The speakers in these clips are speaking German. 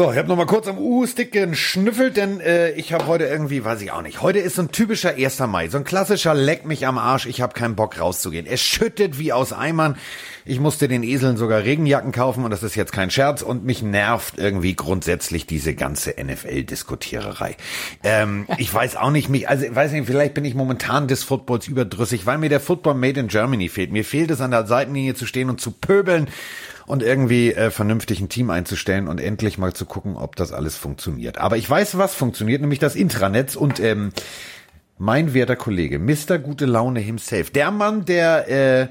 So, ich habe noch mal kurz am U-Stick geschnüffelt, denn äh, ich habe heute irgendwie, weiß ich auch nicht, heute ist so ein typischer 1. Mai, so ein klassischer Leck mich am Arsch, ich habe keinen Bock rauszugehen. Es schüttet wie aus Eimern. Ich musste den Eseln sogar Regenjacken kaufen und das ist jetzt kein Scherz und mich nervt irgendwie grundsätzlich diese ganze NFL-Diskutiererei. Ähm, ich weiß auch nicht, mich, also weiß nicht, vielleicht bin ich momentan des Footballs überdrüssig, weil mir der Football Made in Germany fehlt. Mir fehlt es an der Seitenlinie zu stehen und zu pöbeln und irgendwie äh, vernünftig ein Team einzustellen und endlich mal zu gucken, ob das alles funktioniert. Aber ich weiß, was funktioniert, nämlich das Intranetz und ähm, mein werter Kollege, Mr. Gute Laune himself, der Mann, der äh,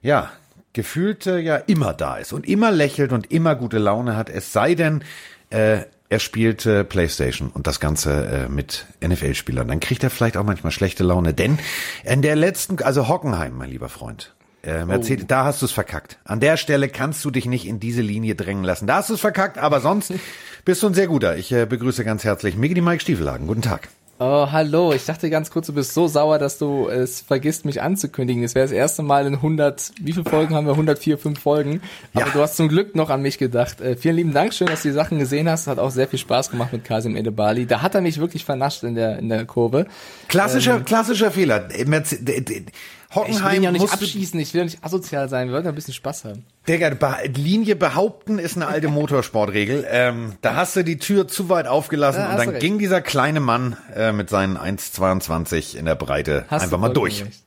ja gefühlt äh, ja immer da ist und immer lächelt und immer gute Laune hat, es sei denn, äh, er spielt äh, Playstation und das Ganze äh, mit NFL-Spielern. Dann kriegt er vielleicht auch manchmal schlechte Laune, denn in der letzten, also Hockenheim, mein lieber Freund, äh, Mercedes, oh. da hast du es verkackt. An der Stelle kannst du dich nicht in diese Linie drängen lassen. Da hast du es verkackt, aber sonst bist du ein sehr guter. Ich äh, begrüße ganz herzlich Migi Mike Stiefelhagen. Guten Tag. Oh, hallo. Ich dachte ganz kurz, du bist so sauer, dass du es vergisst, mich anzukündigen. Es wäre das erste Mal in 100, wie viele Folgen haben wir? 104, 5 Folgen. Aber ja. du hast zum Glück noch an mich gedacht. Äh, vielen lieben Dank. Schön, dass du die Sachen gesehen hast. Hat auch sehr viel Spaß gemacht mit Kasim Edebali. Da hat er mich wirklich vernascht in der, in der Kurve. Klassischer, ähm, klassischer Fehler. Hockenheim. Ich will ja nicht abschießen, ich will ja nicht asozial sein, wir wollten ein bisschen Spaß haben. Digga, Linie behaupten ist eine alte Motorsportregel. Ähm, da hast du die Tür zu weit aufgelassen ja, und dann ging dieser kleine Mann äh, mit seinen 1,22 in der Breite hast einfach mal durch. Recht.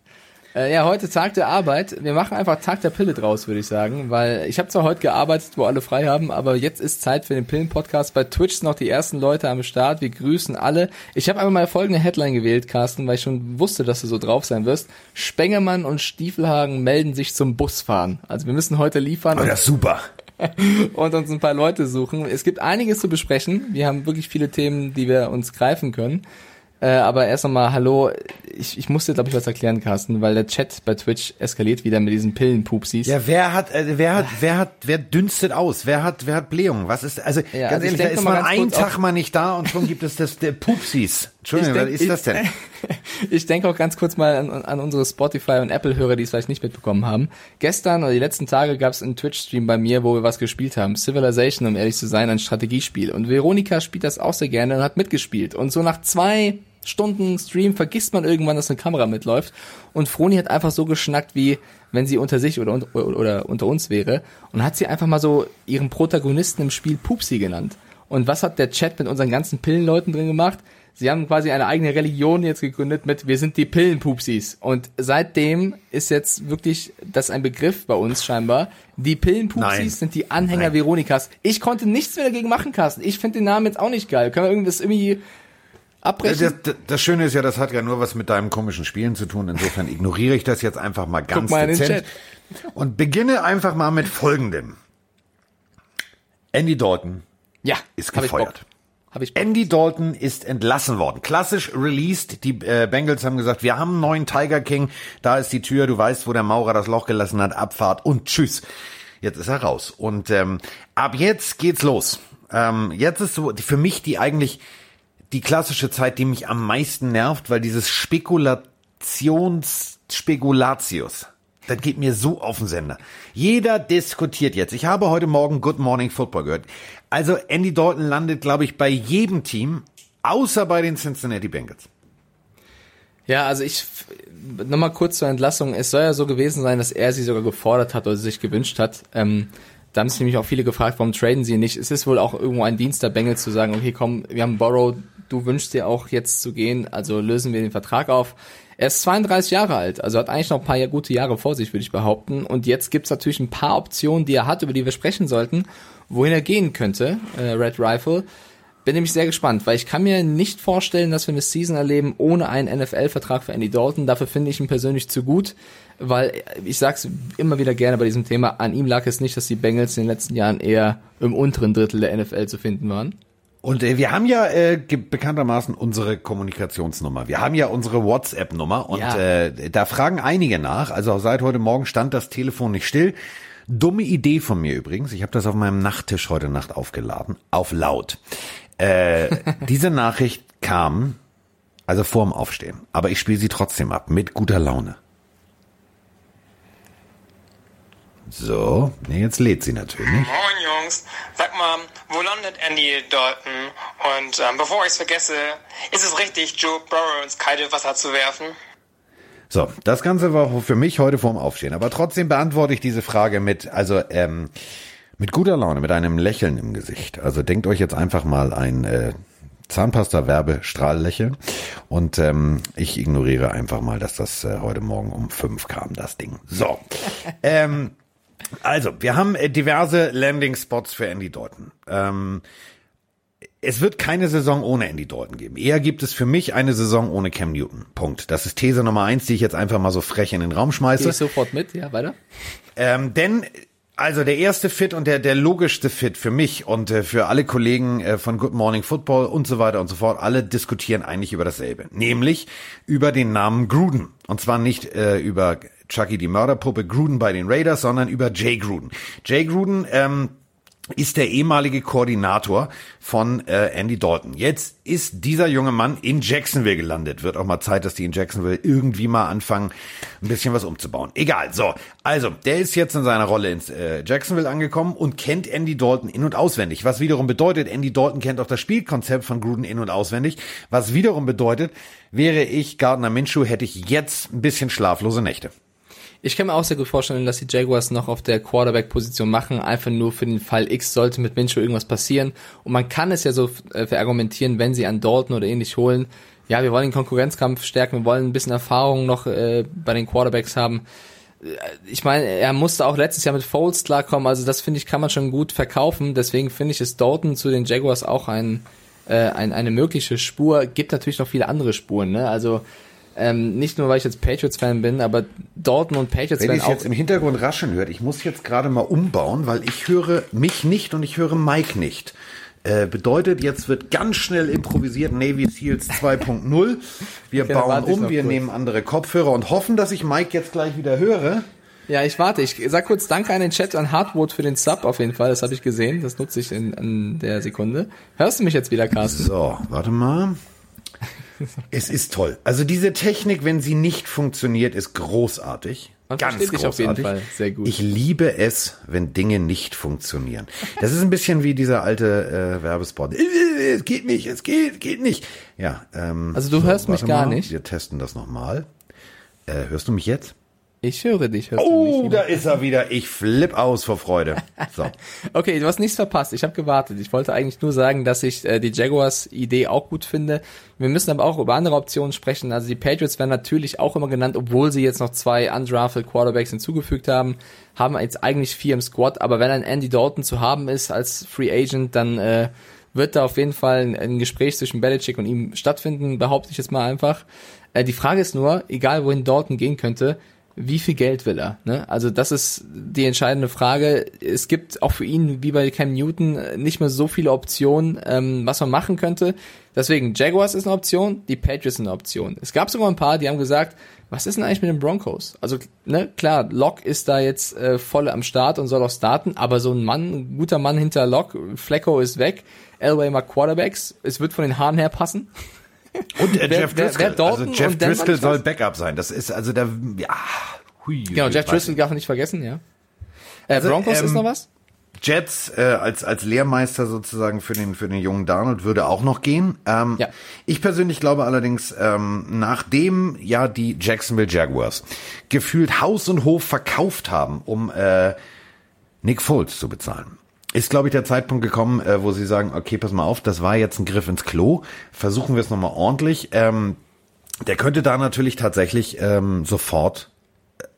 Äh, ja, heute Tag der Arbeit. Wir machen einfach Tag der Pille draus, würde ich sagen, weil ich habe zwar heute gearbeitet, wo alle frei haben, aber jetzt ist Zeit für den Pillen-Podcast. Bei Twitch sind noch die ersten Leute am Start. Wir grüßen alle. Ich habe einfach mal folgende Headline gewählt, Carsten, weil ich schon wusste, dass du so drauf sein wirst. Spengemann und Stiefelhagen melden sich zum Busfahren. Also wir müssen heute liefern. Oh, das ist super. und uns ein paar Leute suchen. Es gibt einiges zu besprechen. Wir haben wirklich viele Themen, die wir uns greifen können. Äh, aber erst einmal, hallo, ich, ich musste, glaube ich, was erklären, Carsten, weil der Chat bei Twitch eskaliert wieder mit diesen Pillenpupsis. Ja, wer hat, äh, wer hat, wer hat, wer dünstet aus? Wer hat, wer hat Blähungen? Was ist, also ja, ganz also ehrlich, da ist man einen Tag mal nicht da und schon gibt es das der Pupsis. Entschuldigung, denk, was ist das denn? ich denke auch ganz kurz mal an, an unsere Spotify und Apple-Hörer, die es vielleicht nicht mitbekommen haben. Gestern oder die letzten Tage gab es einen Twitch-Stream bei mir, wo wir was gespielt haben. Civilization, um ehrlich zu sein, ein Strategiespiel. Und Veronika spielt das auch sehr gerne und hat mitgespielt. Und so nach zwei Stunden Stream vergisst man irgendwann, dass eine Kamera mitläuft. Und Froni hat einfach so geschnackt, wie wenn sie unter sich oder, oder, oder unter uns wäre. Und hat sie einfach mal so ihren Protagonisten im Spiel Pupsi genannt. Und was hat der Chat mit unseren ganzen Pillenleuten drin gemacht? Sie haben quasi eine eigene Religion jetzt gegründet mit wir sind die Pillenpupsis. Und seitdem ist jetzt wirklich das ein Begriff bei uns scheinbar. Die Pillenpupsis Nein. sind die Anhänger Nein. Veronikas. Ich konnte nichts mehr dagegen machen, Carsten. Ich finde den Namen jetzt auch nicht geil. Können wir irgendwas irgendwie abbrechen? Das, das, Schöne ist ja, das hat ja nur was mit deinem komischen Spielen zu tun. Insofern ignoriere ich das jetzt einfach mal ganz Guck mal dezent und beginne einfach mal mit Folgendem. Andy Dalton ja, ist gefeuert. Andy Dalton ist entlassen worden. Klassisch released. Die äh, Bengals haben gesagt, wir haben einen neuen Tiger King. Da ist die Tür. Du weißt, wo der Maurer das Loch gelassen hat. Abfahrt und tschüss. Jetzt ist er raus. Und ähm, ab jetzt geht's los. Ähm, jetzt ist so für mich die eigentlich die klassische Zeit, die mich am meisten nervt, weil dieses Spekulations Spekulatius, das geht mir so auf den Sender. Jeder diskutiert jetzt. Ich habe heute Morgen Good Morning Football gehört. Also Andy Dalton landet, glaube ich, bei jedem Team, außer bei den Cincinnati Bengals. Ja, also ich nochmal kurz zur Entlassung. Es soll ja so gewesen sein, dass er sie sogar gefordert hat oder sich gewünscht hat. Ähm, da haben sich nämlich auch viele gefragt, warum traden sie nicht. Es ist wohl auch irgendwo ein Dienst der Bengals zu sagen, okay, komm, wir haben Borrow, du wünschst dir auch jetzt zu gehen, also lösen wir den Vertrag auf. Er ist 32 Jahre alt, also hat eigentlich noch ein paar gute Jahre vor sich, würde ich behaupten. Und jetzt gibt's natürlich ein paar Optionen, die er hat, über die wir sprechen sollten, wohin er gehen könnte, äh, Red Rifle. Bin nämlich sehr gespannt, weil ich kann mir nicht vorstellen, dass wir eine Season erleben ohne einen NFL-Vertrag für Andy Dalton. Dafür finde ich ihn persönlich zu gut, weil ich sag's immer wieder gerne bei diesem Thema, an ihm lag es nicht, dass die Bengals in den letzten Jahren eher im unteren Drittel der NFL zu finden waren. Und äh, wir haben ja äh, bekanntermaßen unsere Kommunikationsnummer. Wir haben ja unsere WhatsApp-Nummer und ja. äh, da fragen einige nach. Also seit heute Morgen stand das Telefon nicht still. Dumme Idee von mir übrigens. Ich habe das auf meinem Nachttisch heute Nacht aufgeladen, auf laut. Äh, diese Nachricht kam also vorm Aufstehen, aber ich spiele sie trotzdem ab mit guter Laune. So, nee, jetzt lädt sie natürlich. Moin Jungs, sag mal, wo landet Andy Dalton? Und ähm, bevor ich es vergesse, ist es richtig, Joe Burrow ins kalte Wasser zu werfen? So, das Ganze war für mich heute vorm Aufstehen. Aber trotzdem beantworte ich diese Frage mit, also ähm, mit guter Laune, mit einem Lächeln im Gesicht. Also denkt euch jetzt einfach mal ein äh, Zahnpasta-Werbestrahllächeln und ähm, ich ignoriere einfach mal, dass das äh, heute Morgen um fünf kam, das Ding. So, ähm, also wir haben äh, diverse Landing-Spots für Andy Dalton. Ähm, es wird keine Saison ohne Andy Dalton geben. Eher gibt es für mich eine Saison ohne Cam Newton. Punkt. Das ist These Nummer eins, die ich jetzt einfach mal so frech in den Raum schmeiße. Gehe ich sofort mit, ja, weiter. Ähm, denn also der erste Fit und der der logischste Fit für mich und äh, für alle Kollegen äh, von Good Morning Football und so weiter und so fort, alle diskutieren eigentlich über dasselbe, nämlich über den Namen Gruden und zwar nicht äh, über Chucky die Mörderpuppe Gruden bei den Raiders, sondern über Jay Gruden. Jay Gruden ähm, ist der ehemalige Koordinator von äh, Andy Dalton. Jetzt ist dieser junge Mann in Jacksonville gelandet. Wird auch mal Zeit, dass die in Jacksonville irgendwie mal anfangen, ein bisschen was umzubauen. Egal. So, also der ist jetzt in seiner Rolle in äh, Jacksonville angekommen und kennt Andy Dalton in und auswendig. Was wiederum bedeutet, Andy Dalton kennt auch das Spielkonzept von Gruden in und auswendig. Was wiederum bedeutet, wäre ich Gardner Minshew, hätte ich jetzt ein bisschen schlaflose Nächte. Ich kann mir auch sehr gut vorstellen, dass die Jaguars noch auf der Quarterback-Position machen, einfach nur für den Fall X sollte mit Minshew irgendwas passieren. Und man kann es ja so äh, verargumentieren, wenn sie an Dalton oder ähnlich holen. Ja, wir wollen den Konkurrenzkampf stärken, wir wollen ein bisschen Erfahrung noch äh, bei den Quarterbacks haben. Äh, ich meine, er musste auch letztes Jahr mit Foles klarkommen, also das finde ich, kann man schon gut verkaufen. Deswegen finde ich es Dalton zu den Jaguars auch ein, äh, ein, eine mögliche Spur. Gibt natürlich noch viele andere Spuren, ne? Also ähm, nicht nur, weil ich jetzt Patriots-Fan bin, aber Dalton und Patriots Wenn werden ich auch. jetzt im Hintergrund raschen hört, ich muss jetzt gerade mal umbauen, weil ich höre mich nicht und ich höre Mike nicht. Äh, bedeutet, jetzt wird ganz schnell improvisiert Navy Seals 2.0. Wir Okay, bauen um, wir kurz. nehmen andere Kopfhörer und hoffen, dass ich Mike jetzt gleich wieder höre. Ja, ich warte. Ich sag kurz Danke an den Chat, an Hardwood für den Sub auf jeden Fall. Das habe ich gesehen. Das nutze ich in, in der Sekunde. Hörst du mich jetzt wieder, Carsten? So, warte mal. Es ist toll. Also diese Technik, wenn sie nicht funktioniert, ist großartig. Man Ganz großartig. Ich liebe es, wenn Dinge nicht funktionieren. Das ist ein bisschen wie dieser alte äh, Werbespot. Äh, Es geht nicht, es geht, geht nicht. Ja. Ähm, Also du hörst mich gar mal. nicht? Wir testen das nochmal. Äh, hörst du mich jetzt? Ich höre dich. Hörst du Oh, da ist er wieder. Ich flipp aus vor Freude. So. Okay, du hast nichts verpasst. Ich habe gewartet. Ich wollte eigentlich nur sagen, dass ich äh, die Jaguars Idee auch gut finde. Wir müssen aber auch über andere Optionen sprechen. Also die Patriots werden natürlich auch immer genannt, obwohl sie jetzt noch zwei undrafted Quarterbacks hinzugefügt haben. Haben jetzt eigentlich vier im Squad. Aber wenn ein Andy Dalton zu haben ist als Free Agent, dann äh, wird da auf jeden Fall ein, ein Gespräch zwischen Belichick und ihm stattfinden, behaupte ich jetzt mal einfach. Äh, die Frage ist nur, egal wohin Dalton gehen könnte, wie viel Geld will er? Ne? Also das ist die entscheidende Frage. Es gibt auch für ihn, wie bei Cam Newton, nicht mehr so viele Optionen, ähm, was man machen könnte. Deswegen, Jaguars ist eine Option, die Patriots sind eine Option. Es gab sogar ein paar, die haben gesagt, was ist denn eigentlich mit den Broncos? Also, ne, klar, Locke ist da jetzt äh, voll am Start und soll auch starten, aber so ein Mann, ein guter Mann hinter Locke, Flecko ist weg, Elway mag Quarterbacks, es wird von den Haaren her passen. Und äh, Wer- Jeff Driscoll. also Jeff Driscoll soll? Backup sein. Das ist also der, ja, hui, Genau, Jeff Driscoll darf man nicht vergessen, ja. Äh, Also, Broncos ist ähm, noch was? Jets äh, als als Lehrmeister sozusagen für den für den jungen Darnold würde auch noch gehen. Ähm, Ja. Ich persönlich glaube allerdings, ähm, nachdem ja die Jacksonville Jaguars gefühlt Haus und Hof verkauft haben, um äh, Nick Foles zu bezahlen, ist glaube ich der Zeitpunkt gekommen, äh, wo sie sagen, okay, pass mal auf, das war jetzt ein Griff ins Klo, versuchen wir es nochmal ordentlich. Ähm, der könnte da natürlich tatsächlich ähm, sofort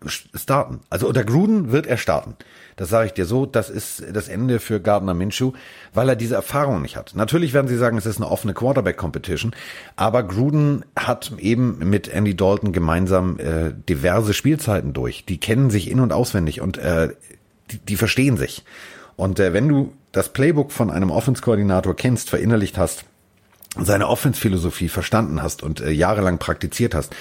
starten. Also unter Gruden wird er starten. Das sage ich dir so, das ist das Ende für Gardner Minshew, weil er diese Erfahrung nicht hat. Natürlich werden sie sagen, es ist eine offene Quarterback-Competition, aber Gruden hat eben mit Andy Dalton gemeinsam äh, diverse Spielzeiten durch. Die kennen sich in- und auswendig und äh, die, die verstehen sich. Und äh, wenn du das Playbook von einem Offense-Koordinator kennst, verinnerlicht hast, seine Offense-Philosophie verstanden hast und äh, jahrelang praktiziert hast,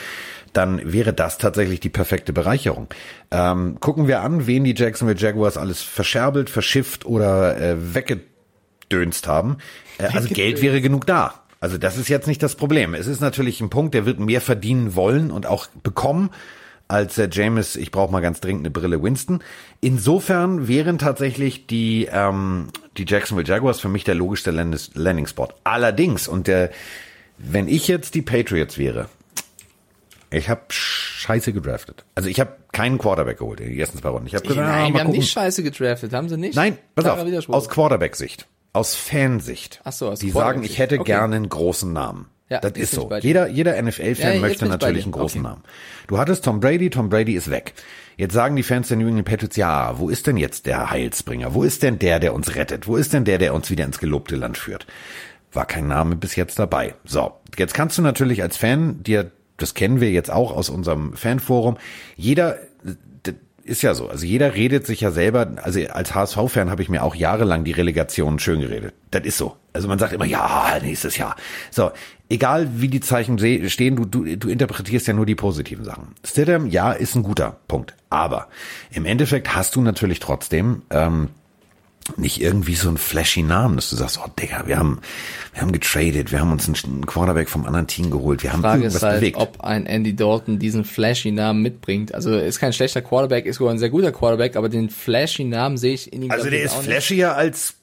dann wäre das tatsächlich die perfekte Bereicherung. Ähm, gucken wir an, wen die Jacksonville Jaguars alles verscherbelt, verschifft oder äh, weggedönst haben. Äh, also Geld wäre genug da. Also das ist jetzt nicht das Problem. Es ist natürlich ein Punkt, der wird mehr verdienen wollen und auch bekommen als der James, ich brauche mal ganz dringend eine Brille Winston. Insofern wären tatsächlich die, ähm, die Jacksonville Jaguars für mich der logischste Landing-Spot. Allerdings, und der, wenn ich jetzt die Patriots wäre, ich habe scheiße gedraftet. Also ich habe keinen Quarterback geholt in den ersten zwei Runden. Ich habe gesagt, Nein, ah, wir haben nicht scheiße gedraftet, haben sie nicht? Nein, pass auf, aus Quarterback-Sicht, aus Fansicht. Ach so, aus Die sagen, ich hätte okay. gerne einen großen Namen. Ja, das ist so. Jeder, jeder NFL-Fan ja, möchte natürlich einen großen okay. Namen. Du hattest Tom Brady, Tom Brady ist weg. Jetzt sagen die Fans der New England Patriots, ja, wo ist denn jetzt der Heilsbringer? Wo ist denn der, der uns rettet? Wo ist denn der, der uns wieder ins gelobte Land führt? War kein Name bis jetzt dabei. So, jetzt kannst du natürlich als Fan dir das kennen wir jetzt auch aus unserem Fanforum. Jeder ist ja so. Also jeder redet sich ja selber, also als HSV-Fan habe ich mir auch jahrelang die Relegation schön geredet. Das ist so. Also man sagt immer, ja, nächstes Jahr. So, egal wie die Zeichen stehen, du, du, du interpretierst ja nur die positiven Sachen. Stidham, ja, ist ein guter Punkt. Aber im Endeffekt hast du natürlich trotzdem ähm, nicht irgendwie so ein flashy Namen, dass du sagst, oh Digga, wir haben, wir haben getradet, wir haben uns einen Quarterback vom anderen Team geholt, wir haben Frage irgendwas ist halt, bewegt. ob ein Andy Dalton diesen flashy Namen mitbringt. Also ist kein schlechter Quarterback, ist sogar ein sehr guter Quarterback, aber den flashy Namen sehe ich in ihm. Also der ist flashier als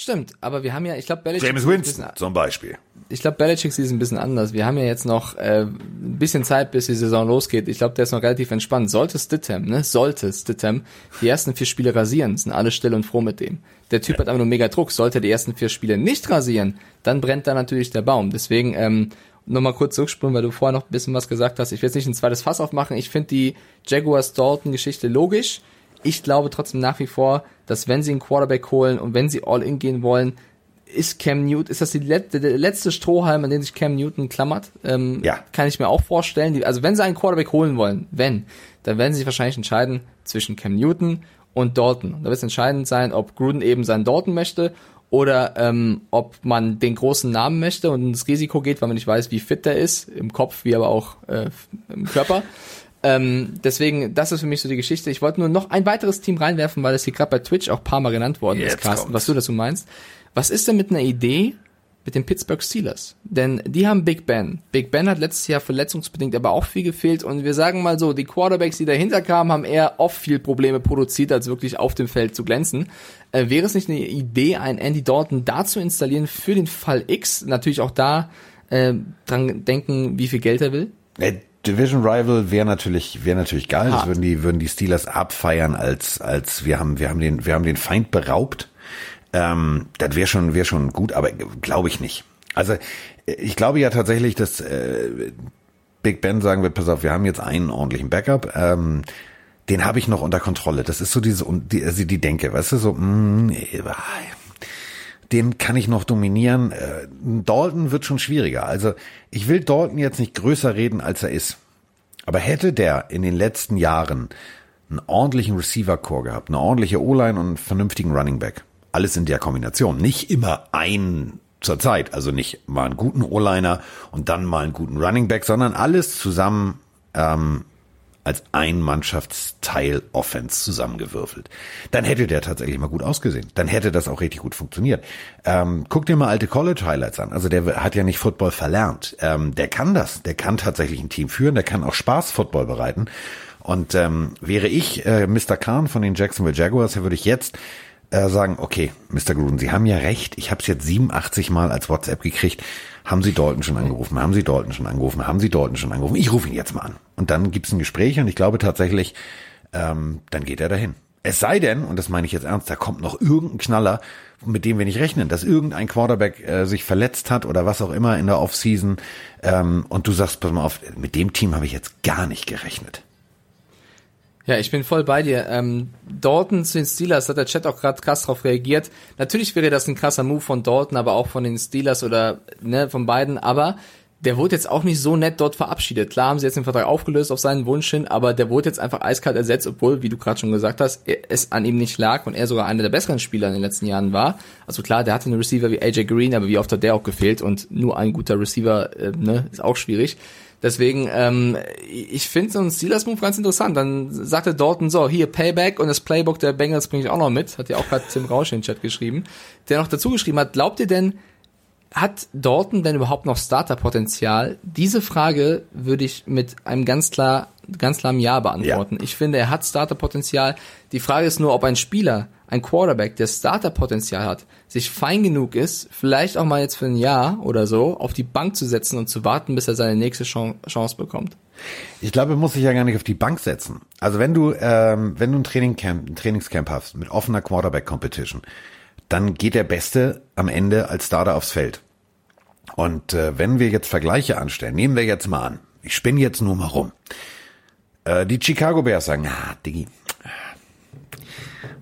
Stimmt, aber wir haben ja, ich glaube, Belichick James Winston zum Beispiel. Ich glaube, Belichick sieht es ein bisschen anders. Wir haben ja jetzt noch äh, ein bisschen Zeit, bis die Saison losgeht. Ich glaube, der ist noch relativ entspannt. Sollte Stittem, ne, sollte Stittem die ersten vier Spiele rasieren, sind alle still und froh mit dem. Der Typ ja. hat aber nur mega Druck. Sollte er die ersten vier Spiele nicht rasieren, dann brennt da natürlich der Baum. Deswegen ähm, nochmal kurz zurückspulen, weil du vorher noch ein bisschen was gesagt hast. Ich will jetzt nicht ein zweites Fass aufmachen. Ich finde die Jaguars-Dalton-Geschichte logisch ich glaube trotzdem nach wie vor, dass wenn sie einen Quarterback holen und wenn sie all in gehen wollen, ist Cam Newton, ist das die letzte, der letzte Strohhalm, an den sich Cam Newton klammert? Ähm, ja. Kann ich mir auch vorstellen. Die, also wenn sie einen Quarterback holen wollen, wenn, dann werden sie sich wahrscheinlich entscheiden zwischen Cam Newton und Dalton. Und da wird es entscheidend sein, ob Gruden eben seinen Dalton möchte oder ähm, ob man den großen Namen möchte und ins Risiko geht, weil man nicht weiß, wie fit der ist, im Kopf wie aber auch äh, im Körper. Ähm, deswegen, das ist für mich so die Geschichte. Ich wollte nur noch ein weiteres Team reinwerfen, weil es hier gerade bei Twitch auch paar Mal genannt worden Jetzt ist, Carsten, kommt's. was du dazu meinst. Was ist denn mit einer Idee mit den Pittsburgh Steelers? Denn die haben Big Ben. Big Ben hat letztes Jahr verletzungsbedingt aber auch viel gefehlt und wir sagen mal so, die Quarterbacks, die dahinter kamen, haben eher oft viel Probleme produziert, als wirklich auf dem Feld zu glänzen. Äh, wäre es nicht eine Idee, einen Andy Dalton da zu installieren für den Fall X? Natürlich auch da äh, dran denken, wie viel Geld er will? Äh, Division Rival wäre natürlich wäre natürlich geil. Das würden die würden die Steelers abfeiern als als wir haben wir haben den wir haben den Feind beraubt. Ähm, das wäre schon wäre schon gut, aber glaube ich nicht. Also ich glaube ja tatsächlich, dass äh, Big Ben sagen wird, pass auf, wir haben jetzt einen ordentlichen Backup. Ähm, den habe ich noch unter Kontrolle. Das ist so diese die, also die Denke, weißt du, so mh, mm, den kann ich noch dominieren. Äh, Dalton wird schon schwieriger. Also ich will Dalton jetzt nicht größer reden, als er ist. Aber hätte der in den letzten Jahren einen ordentlichen Receiver-Core gehabt, eine ordentliche O-Line und einen vernünftigen Running Back, alles in der Kombination, nicht immer ein zur Zeit, also nicht mal einen guten O-Liner und dann mal einen guten Running Back, sondern alles zusammen ähm, als ein Mannschaftsteil Offense zusammengewürfelt. Dann hätte der tatsächlich mal gut ausgesehen. Dann hätte das auch richtig gut funktioniert. Ähm, guck dir mal alte College Highlights an. Also der hat ja nicht Football verlernt. Ähm, der kann das. Der kann tatsächlich ein Team führen. Der kann auch Spaß Football bereiten. Und ähm, wäre ich äh, Mr. Kahn von den Jacksonville Jaguars, würde ich jetzt äh, sagen, okay, Mr. Gruden, Sie haben ja recht. Ich habe es jetzt 87 Mal als WhatsApp gekriegt. Haben Sie Dalton schon angerufen? Haben Sie Dalton schon angerufen? Haben Sie Dalton schon angerufen? Ich rufe ihn jetzt mal an. Und dann gibt's ein Gespräch und ich glaube tatsächlich, ähm, dann geht er dahin. Es sei denn, und das meine ich jetzt ernst, da kommt noch irgendein Knaller, mit dem wir nicht rechnen, dass irgendein Quarterback äh, sich verletzt hat oder was auch immer in der Offseason ähm, und du sagst, pass mal auf, mit dem Team habe ich jetzt gar nicht gerechnet. Ja, ich bin voll bei dir. Ähm, Dalton zu den Steelers hat der Chat auch gerade krass drauf reagiert. Natürlich wäre das ein krasser Move von Dalton, aber auch von den Steelers oder ne, von beiden. Aber der wurde jetzt auch nicht so nett dort verabschiedet. Klar haben sie jetzt den Vertrag aufgelöst auf seinen Wunsch hin, aber der wurde jetzt einfach eiskalt ersetzt, obwohl, wie du gerade schon gesagt hast, es an ihm nicht lag und er sogar einer der besseren Spieler in den letzten Jahren war. Also klar, der hatte einen Receiver wie AJ Green, aber wie oft hat der auch gefehlt und nur ein guter Receiver äh, ne, ist auch schwierig. Deswegen, ähm, ich finde so einen Steelers-Move ganz interessant. Dann sagte Dalton so, hier Payback und das Playbook der Bengals bringe ich auch noch mit. Hat ja auch gerade Tim Rausch in den Chat geschrieben. Der noch dazu geschrieben hat, glaubt ihr denn, hat Dalton denn überhaupt noch Starterpotenzial? Diese Frage würde ich mit einem ganz klar, ganz klaren Ja beantworten. Ja. Ich finde, er hat Starterpotenzial. Die Frage ist nur, ob ein Spieler, ein Quarterback, der Starterpotenzial hat, sich fein genug ist, vielleicht auch mal jetzt für ein Jahr oder so auf die Bank zu setzen und zu warten, bis er seine nächste Chance bekommt. Ich glaube, er muss sich ja gar nicht auf die Bank setzen. Also wenn du, ähm, wenn du ein Trainingcamp, ein Trainingscamp hast mit offener Quarterback Competition, dann geht der Beste am Ende als Starter aufs Feld. Und äh, wenn wir jetzt Vergleiche anstellen, nehmen wir jetzt mal an, ich spinne jetzt nur mal rum. Äh, die Chicago Bears sagen, ah, Diggi,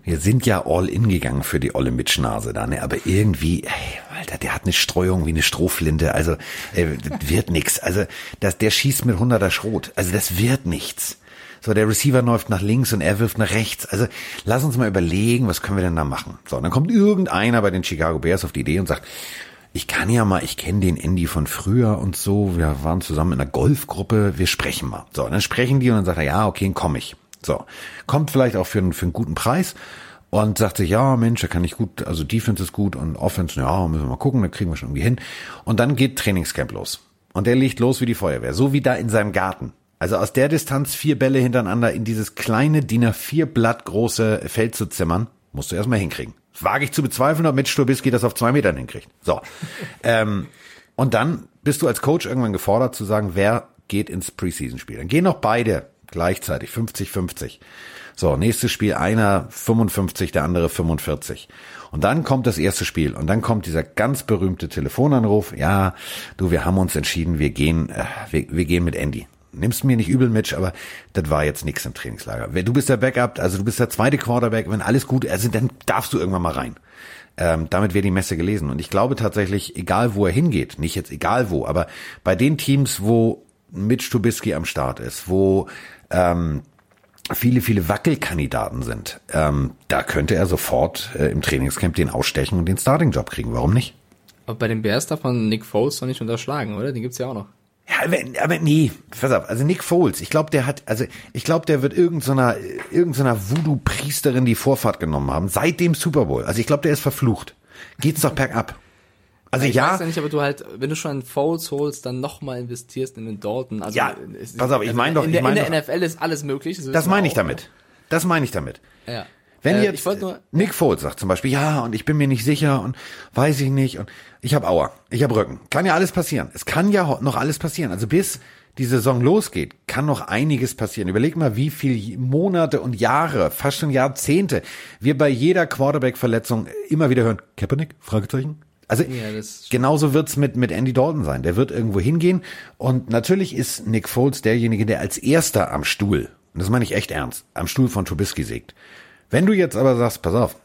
wir sind ja all in gegangen für die olle Mitschnase da, ne? Aber irgendwie, ey, Alter, der hat eine Streuung wie eine Strohflinte, also äh, wird nix. Also das, der schießt mit hunderter Schrot, also das wird nichts. So, der Receiver läuft nach links und er wirft nach rechts. Also lass uns mal überlegen, was können wir denn da machen? So, dann kommt irgendeiner bei den Chicago Bears auf die Idee und sagt, ich kann ja mal, ich kenne den Andy von früher und so, wir waren zusammen in einer Golfgruppe, wir sprechen mal. So, dann sprechen die und dann sagt er, ja, okay, dann komme ich. So, kommt vielleicht auch für einen, für einen guten Preis und sagt sich, ja, Mensch, da kann ich gut, also Defense ist gut und Offense, ja, müssen wir mal gucken, da kriegen wir schon irgendwie hin. Und dann geht Trainingscamp los. Und der legt los wie die Feuerwehr, so wie da in seinem Garten. Also aus der Distanz vier Bälle hintereinander in dieses kleine DIN A4 Blatt große Feld zu zimmern, musst du erstmal hinkriegen. Wage ich zu bezweifeln, ob Mitch Trubisky das auf zwei Metern hinkriegt. So. ähm, und dann bist du als Coach irgendwann gefordert zu sagen, wer geht ins Preseason-Spiel. Dann gehen noch beide gleichzeitig, 50-50. So, nächstes Spiel einer 55, der andere 45. Und dann kommt das erste Spiel und dann kommt dieser ganz berühmte Telefonanruf. Ja, du, wir haben uns entschieden, wir gehen, äh, wir, wir gehen mit Andy nimmst mir nicht übel, Mitch, aber das war jetzt nichts im Trainingslager. Du bist der Backup, also du bist der zweite Quarterback, wenn alles gut, also dann darfst du irgendwann mal rein. Ähm, damit wäre die Messe gelesen. Und ich glaube tatsächlich, egal wo er hingeht, nicht jetzt egal wo, aber bei den Teams, wo Mitch Trubisky am Start ist, wo ähm, viele, viele Wackelkandidaten sind, ähm, da könnte er sofort äh, im Trainingscamp den ausstechen und den Starting-Job kriegen. Warum nicht? Aber bei den Bears darf man Nick Foles doch nicht unterschlagen, oder? Den gibt's ja auch noch. Ja, aber, aber nee, pass auf, also Nick Foles, ich glaube, der hat, also ich glaube, der wird irgendeiner irgendeiner Voodoo-Priesterin die Vorfahrt genommen haben, seit dem Super Bowl. Also ich glaube, der ist verflucht. Geht's doch bergab. Also ich ja. weiß ja nicht, aber du halt, wenn du schon einen Foles holst, dann nochmal investierst in den Dalton. Also ja, pass auf, ich meine doch, in der, ich mein in der NFL ist alles möglich. Das, das meine ich damit. Das meine ich damit. Ja. Wenn äh, jetzt nur, Nick Foles sagt zum Beispiel, ja, und ich bin mir nicht sicher und weiß ich nicht und ich habe Aua, ich habe Rücken. Kann ja alles passieren. Es kann ja noch alles passieren. Also bis die Saison losgeht, kann noch einiges passieren. Überleg mal, wie viel Monate und Jahre, fast schon Jahrzehnte, wir bei jeder Quarterback-Verletzung immer wieder hören, Kaepernick? Fragezeichen? Also ja, genauso wird's mit, mit Andy Dalton sein. Der wird irgendwo hingehen und natürlich ist Nick Foles derjenige, der als erster am Stuhl, und das meine ich echt ernst, am Stuhl von Trubisky sägt. Wenn du jetzt aber sagst, pass auf,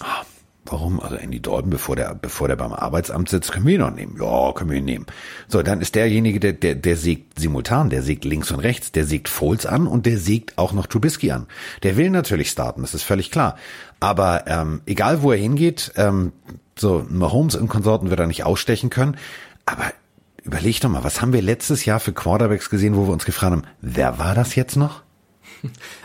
ah, warum? Also Andy Dalton, bevor der, bevor der beim Arbeitsamt sitzt, können wir ihn noch nehmen. Ja, können wir ihn nehmen. So, dann ist derjenige, der, der, der sägt simultan, der sägt links und rechts, der sägt Foles an und der sägt auch noch Trubisky an. Der will natürlich starten, das ist völlig klar. Aber ähm, egal, wo er hingeht, ähm, so Mahomes und Konsorten wird er nicht ausstechen können. Aber überleg doch mal, was haben wir letztes Jahr für Quarterbacks gesehen, wo wir uns gefragt haben, wer war das jetzt noch?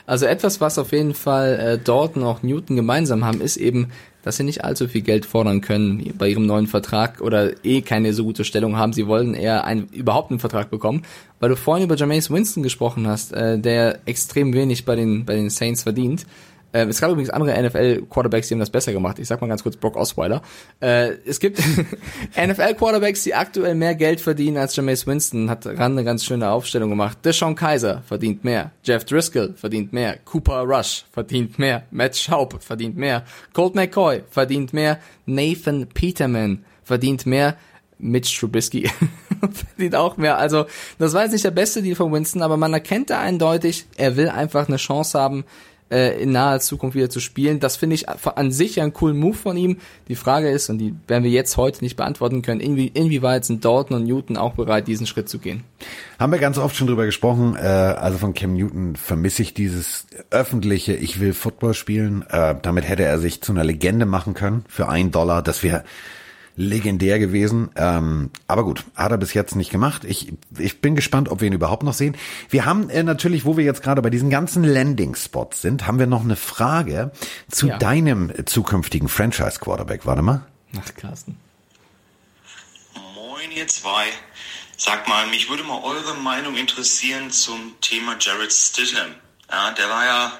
Also etwas, was auf jeden Fall äh, Dalton auch Newton gemeinsam haben, ist eben, dass sie nicht allzu viel Geld fordern können bei ihrem neuen Vertrag oder eh keine so gute Stellung haben. Sie wollen eher einen, überhaupt einen Vertrag bekommen. Weil du vorhin über Jameis Winston gesprochen hast, äh, der extrem wenig bei den, bei den Saints verdient. Äh, es gab übrigens andere NFL-Quarterbacks, die haben das besser gemacht. Ich sag mal ganz kurz Brock Osweiler. Äh, es gibt NFL-Quarterbacks, die aktuell mehr Geld verdienen als Jameis Winston. Hat Ran eine ganz schöne Aufstellung gemacht. Deshaun Kaiser verdient mehr. Jeff Driscoll verdient mehr. Cooper Rush verdient mehr. Matt Schaub verdient mehr. Colt McCoy verdient mehr. Nathan Peterman verdient mehr. Mitch Trubisky verdient auch mehr. Also das war jetzt nicht der beste Deal von Winston, aber man erkennt da eindeutig, er will einfach eine Chance haben, äh, in naher Zukunft wieder zu spielen. Das finde ich an sich einen coolen Move von ihm. Die Frage ist, und die werden wir jetzt heute nicht beantworten können, inwie, inwieweit sind Dalton und Newton auch bereit, diesen Schritt zu gehen? Haben wir ganz oft schon drüber gesprochen. Äh, also von Cam Newton vermisse ich dieses öffentliche, ich will Football spielen. Äh, damit hätte er sich zu einer Legende machen können für einen Dollar. Das wäre legendär gewesen. Ähm, aber gut, hat er bis jetzt nicht gemacht. Ich, ich bin gespannt, ob wir ihn überhaupt noch sehen. Wir haben äh, natürlich, wo wir jetzt gerade bei diesen ganzen Landing-Spots sind, haben wir noch eine Frage zu ja. deinem zukünftigen Franchise-Quarterback. Warte mal. Ach, Carsten. Moin ihr zwei. Sag mal, mich würde mal eure Meinung interessieren zum Thema Jared Stidham. Ja, der war ja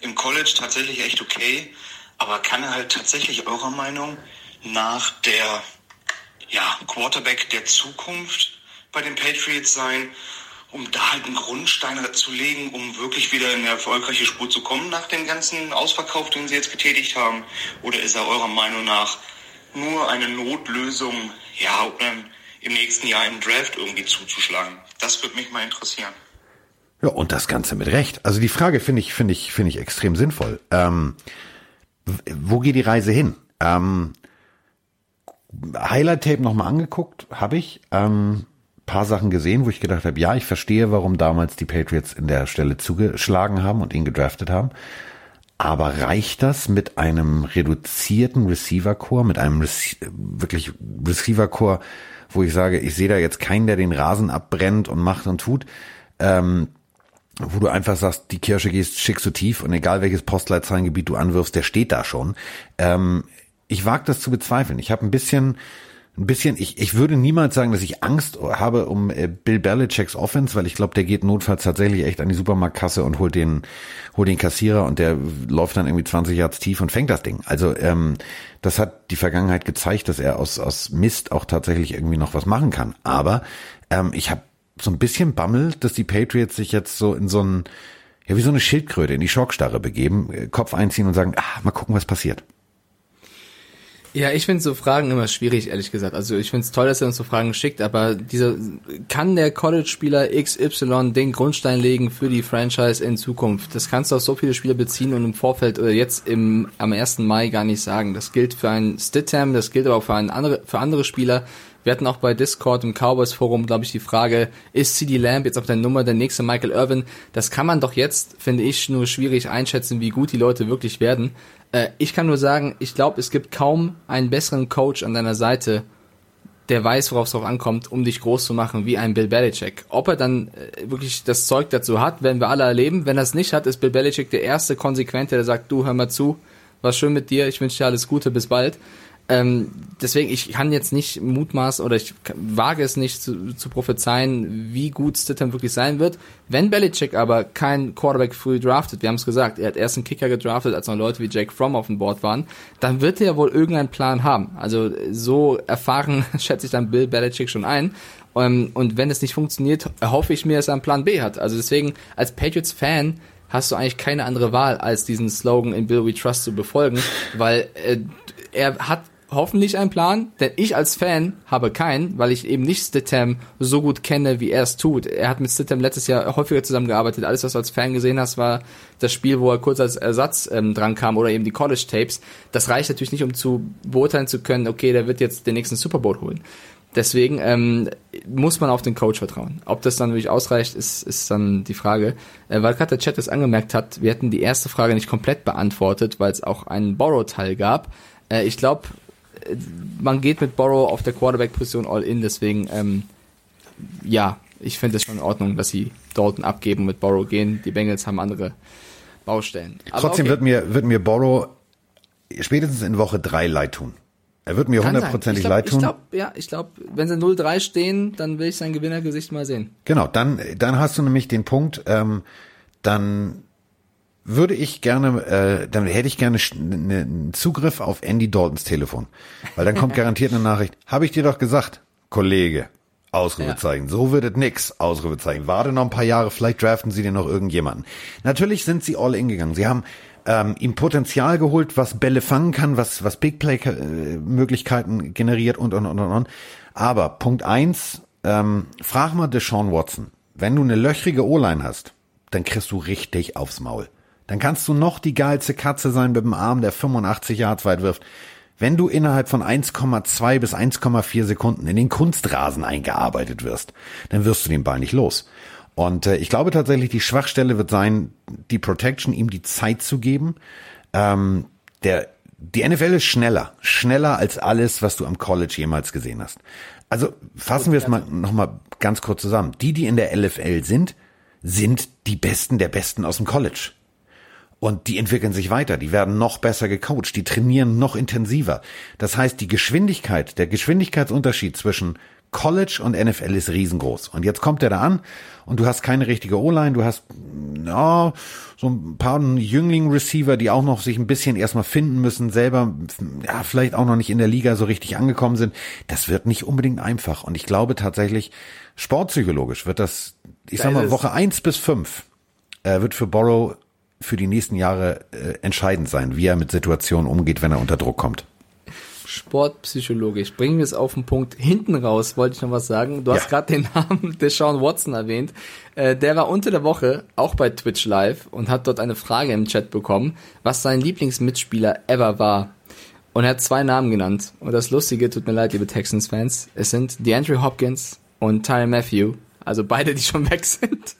im College tatsächlich echt okay, aber kann er halt tatsächlich eurer Meinung nach der ja, Quarterback der Zukunft bei den Patriots sein, um da halt einen Grundstein zu legen, um wirklich wieder in eine erfolgreiche Spur zu kommen nach dem ganzen Ausverkauf, den sie jetzt getätigt haben? Oder ist er eurer Meinung nach nur eine Notlösung, ja, um im nächsten Jahr im Draft irgendwie zuzuschlagen? Das würde mich mal interessieren. Ja, und das Ganze mit Recht. Also die Frage finde ich, finde ich, finde ich extrem sinnvoll. Ähm, wo geht die Reise hin? Ähm, Highlight-Tape nochmal angeguckt, habe ich. Ähm, paar Sachen gesehen, wo ich gedacht habe, ja, ich verstehe, warum damals die Patriots in der Stelle zugeschlagen haben und ihn gedraftet haben. Aber reicht das mit einem reduzierten Receiver-Core, mit einem Rece wirklich Receiver-Core, wo ich sage, ich sehe da jetzt keinen, der den Rasen abbrennt und macht und tut, ähm, wo du einfach sagst, die Kirsche gehst, schickst du tief und egal welches Postleitzahlengebiet du anwirfst, der steht da schon. Ähm, ich wage das zu bezweifeln. Ich habe ein bisschen ein bisschen, ich, ich würde niemals sagen, dass ich Angst habe um äh, Bill Belichicks Offense, weil ich glaube, der geht notfalls tatsächlich echt an die Supermarktkasse und holt den, holt den Kassierer und der läuft dann irgendwie 20 Yards tief und fängt das Ding. Also ähm, das hat die Vergangenheit gezeigt, dass er aus, aus Mist auch tatsächlich irgendwie noch was machen kann. Aber ähm, ich habe so ein bisschen Bammel, dass die Patriots sich jetzt so in so ein, ja wie so eine Schildkröte in die Schockstarre begeben, äh, Kopf einziehen und sagen, ah, mal gucken, was passiert. Ja, ich finde so Fragen immer schwierig, ehrlich gesagt. Also ich finde es toll, dass er uns so Fragen schickt, aber dieser kann der College-Spieler XY den Grundstein legen für die Franchise in Zukunft? Das kannst du auf so viele Spieler beziehen und im Vorfeld oder jetzt im am 1. Mai gar nicht sagen. Das gilt für einen Stidham, das gilt aber auch für, einen andere, für andere Spieler. Wir hatten auch bei Discord im Cowboys Forum, glaube ich, die Frage, ist CD Lamb jetzt auf der Nummer der nächste Michael Irvin? Das kann man doch jetzt, finde ich, nur schwierig einschätzen, wie gut die Leute wirklich werden. Äh, ich kann nur sagen, ich glaube, es gibt kaum einen besseren Coach an deiner Seite, der weiß, worauf es drauf ankommt, um dich groß zu machen, wie ein Bill Belichick. Ob er dann äh, wirklich das Zeug dazu hat, werden wir alle erleben. Wenn er es nicht hat, ist Bill Belichick der erste Konsequente, der sagt, du hör mal zu, war schön mit dir, ich wünsche dir alles Gute, bis bald. Ähm, deswegen, ich kann jetzt nicht mutmaßen oder ich wage es nicht zu, zu prophezeien, wie gut Stidham wirklich sein wird. Wenn Belichick aber kein Quarterback früh draftet, wir haben es gesagt, er hat erst einen Kicker gedraftet, als noch Leute wie Jake Fromm auf dem Board waren, dann wird er wohl irgendeinen Plan haben. Also so erfahren schätze ich dann Bill Belichick schon ein. Ähm, und wenn es nicht funktioniert, hoffe ich mir, dass er einen Plan B hat. Also deswegen, als Patriots-Fan hast du eigentlich keine andere Wahl, als diesen Slogan in Bill We Trust zu befolgen, weil äh, er hat hoffentlich einen Plan, denn ich als Fan habe keinen, weil ich eben nicht Stidham so gut kenne, wie er es tut. Er hat mit Stidham letztes Jahr häufiger zusammengearbeitet. Alles, was du als Fan gesehen hast, war das Spiel, wo er kurz als Ersatz ähm, dran kam oder eben die College Tapes. Das reicht natürlich nicht, um zu beurteilen zu können, okay, der wird jetzt den nächsten Super Bowl holen. Deswegen ähm, muss man auf den Coach vertrauen. Ob das dann wirklich ausreicht, ist, ist dann die Frage. Äh, weil gerade der Chat es angemerkt hat, wir hätten die erste Frage nicht komplett beantwortet, weil es auch einen Borrow-Teil gab. Äh, ich glaube, man geht mit Borrow auf der Quarterback-Position all in, deswegen, ähm, ja, ich finde es schon in Ordnung, dass sie Dalton abgeben und mit Borrow gehen. Die Bengals haben andere Baustellen. Aber Trotzdem okay. wird mir, wird mir Borrow spätestens in Woche drei leid tun. Er wird mir hundertprozentig leid tun. Ich glaube, ja, ich glaube, wenn sie 0-3 stehen, dann will ich sein Gewinnergesicht mal sehen. Genau, dann, dann hast du nämlich den Punkt, ähm, dann würde ich gerne, äh, dann hätte ich gerne einen Zugriff auf Andy Daltons Telefon. Weil dann kommt garantiert eine Nachricht. Habe ich dir doch gesagt, Kollege. Ausrufezeichen. Ja. So wird es nix. Ausrufezeichen. Warte noch ein paar Jahre, vielleicht draften sie dir noch irgendjemanden. Natürlich sind sie all in gegangen. Sie haben ähm, ihm Potenzial geholt, was Bälle fangen kann, was, was Big Play äh, Möglichkeiten generiert und, und, und, und, und. Aber Punkt eins, ähm, frag mal Deshaun Watson. Wenn du eine löchrige O-Line hast, dann kriegst du richtig aufs Maul. Dann kannst du noch die geilste Katze sein mit dem Arm, der 85 Yards weit wirft. Wenn du innerhalb von 1,2 bis 1,4 Sekunden in den Kunstrasen eingearbeitet wirst, dann wirst du den Ball nicht los. Und äh, ich glaube tatsächlich, die Schwachstelle wird sein, die Protection, ihm die Zeit zu geben. Ähm, der, die NFL ist schneller, schneller als alles, was du am College jemals gesehen hast. Also fassen wir es mal noch mal ganz kurz zusammen. Die, die in der LFL sind, sind die Besten der Besten aus dem College. Und die entwickeln sich weiter, die werden noch besser gecoacht, die trainieren noch intensiver. Das heißt, die Geschwindigkeit, der Geschwindigkeitsunterschied zwischen College und NFL ist riesengroß. Und jetzt kommt er da an und du hast keine richtige O-Line, du hast ja, so ein paar Jüngling-Receiver, die auch noch sich ein bisschen erstmal finden müssen, selber ja, vielleicht auch noch nicht in der Liga so richtig angekommen sind. Das wird nicht unbedingt einfach. Und ich glaube tatsächlich, sportpsychologisch wird das, ich sag mal, Woche eins bis fünf äh, wird für Borrow für die nächsten Jahre äh, entscheidend sein, wie er mit Situationen umgeht, wenn er unter Druck kommt. Sportpsychologisch. Bringen wir es auf den Punkt. Hinten raus wollte ich noch was sagen. Du ja. hast gerade den Namen Deshaun Watson erwähnt. Äh, der war unter der Woche auch bei Twitch Live und hat dort eine Frage im Chat bekommen, was sein Lieblingsmitspieler ever war. Und er hat zwei Namen genannt. Und das Lustige, tut mir leid, liebe Texans-Fans, es sind DeAndre Hopkins und Tyron Matthew. Also beide, die schon weg sind.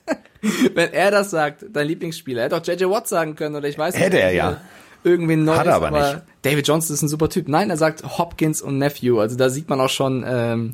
Wenn er das sagt, dein Lieblingsspieler, er hätte auch JJ Watt sagen können oder ich weiß nicht. Hätte er ja. Irgendwie Neues, Hat er aber, aber nicht. David Johnson ist ein super Typ. Nein, er sagt Hopkins und Nephew. Also da sieht man auch schon, ähm,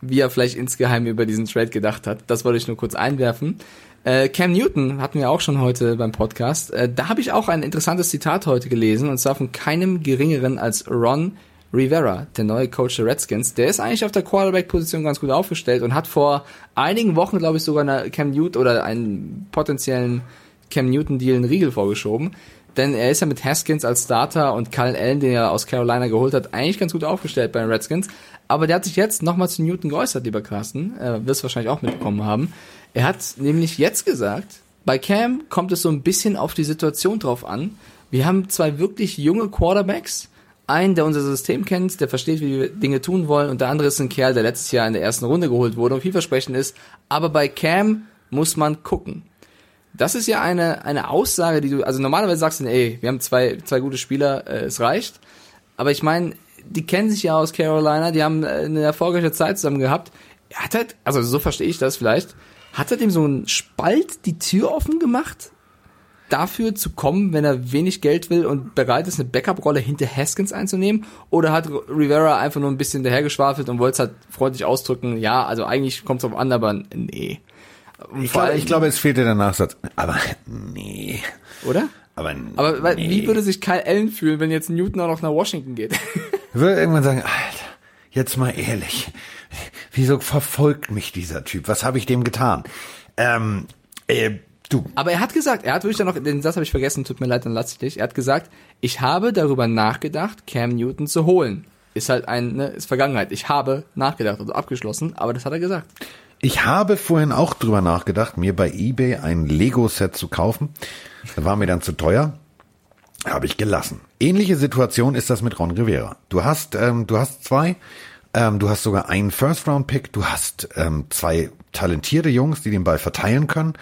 wie er vielleicht insgeheim über diesen Trade gedacht hat. Das wollte ich nur kurz einwerfen. Äh, Cam Newton hatten wir auch schon heute beim Podcast. Äh, da habe ich auch ein interessantes Zitat heute gelesen und zwar von keinem geringeren als Ron Rivera, der neue Coach der Redskins. Der ist eigentlich auf der Quarterback-Position ganz gut aufgestellt und hat vor einigen Wochen, glaube ich, sogar eine Cam Newton oder einen potenziellen Cam Newton-Deal einen Riegel vorgeschoben. Denn er ist ja mit Haskins als Starter und Kyle Allen, den er aus Carolina geholt hat, eigentlich ganz gut aufgestellt bei den Redskins. Aber der hat sich jetzt nochmal zu Newton geäußert, lieber Carsten. Äh, wirst wahrscheinlich auch mitbekommen haben. Er hat nämlich jetzt gesagt, bei Cam kommt es so ein bisschen auf die Situation drauf an. Wir haben zwei wirklich junge Quarterbacks. Einen, der unser System kennt, der versteht, wie wir Dinge tun wollen. Und der andere ist ein Kerl, der letztes Jahr in der ersten Runde geholt wurde und vielversprechend ist. Aber bei Cam muss man gucken. Das ist ja eine, eine Aussage, die du, also normalerweise sagst du, ey, wir haben zwei, zwei gute Spieler, äh, es reicht. Aber ich meine, die kennen sich ja aus Carolina, die haben äh, eine erfolgreiche Zeit zusammen gehabt. Er hat halt, also so verstehe ich das vielleicht, hat er dem so einen Spalt die Tür offen gemacht? Dafür zu kommen, wenn er wenig Geld will und bereit ist, eine Backup-Rolle hinter Haskins einzunehmen? Oder hat Rivera einfach nur ein bisschen dahergeschwafelt und wollte es halt freundlich ausdrücken? Ja, also eigentlich kommt es auf an, aber nee. Ich glaube, ich glaube, es fehlte der Nachsatz. Aber nee. Oder? Aber, aber nee. wie würde sich Kyle Allen fühlen, wenn jetzt Newton auch noch nach Washington geht? Würde irgendwann sagen, Alter, jetzt mal ehrlich, wieso verfolgt mich dieser Typ? Was habe ich dem getan? Ähm, äh, du. Aber er hat gesagt, er hat wirklich dann noch, den Satz habe ich vergessen, tut mir leid, dann lass ich dich. Er hat gesagt, ich habe darüber nachgedacht, Cam Newton zu holen. Ist halt ein, ne, ist Vergangenheit. Ich habe nachgedacht, also abgeschlossen, aber das hat er gesagt. Ich habe vorhin auch drüber nachgedacht, mir bei eBay ein Lego-Set zu kaufen. War mir dann zu teuer. Habe ich gelassen. Ähnliche Situation ist das mit Ron Rivera. Du hast, ähm, du hast zwei, ähm, du hast sogar einen First-Round-Pick, du hast ähm, zwei talentierte Jungs, die den Ball verteilen können.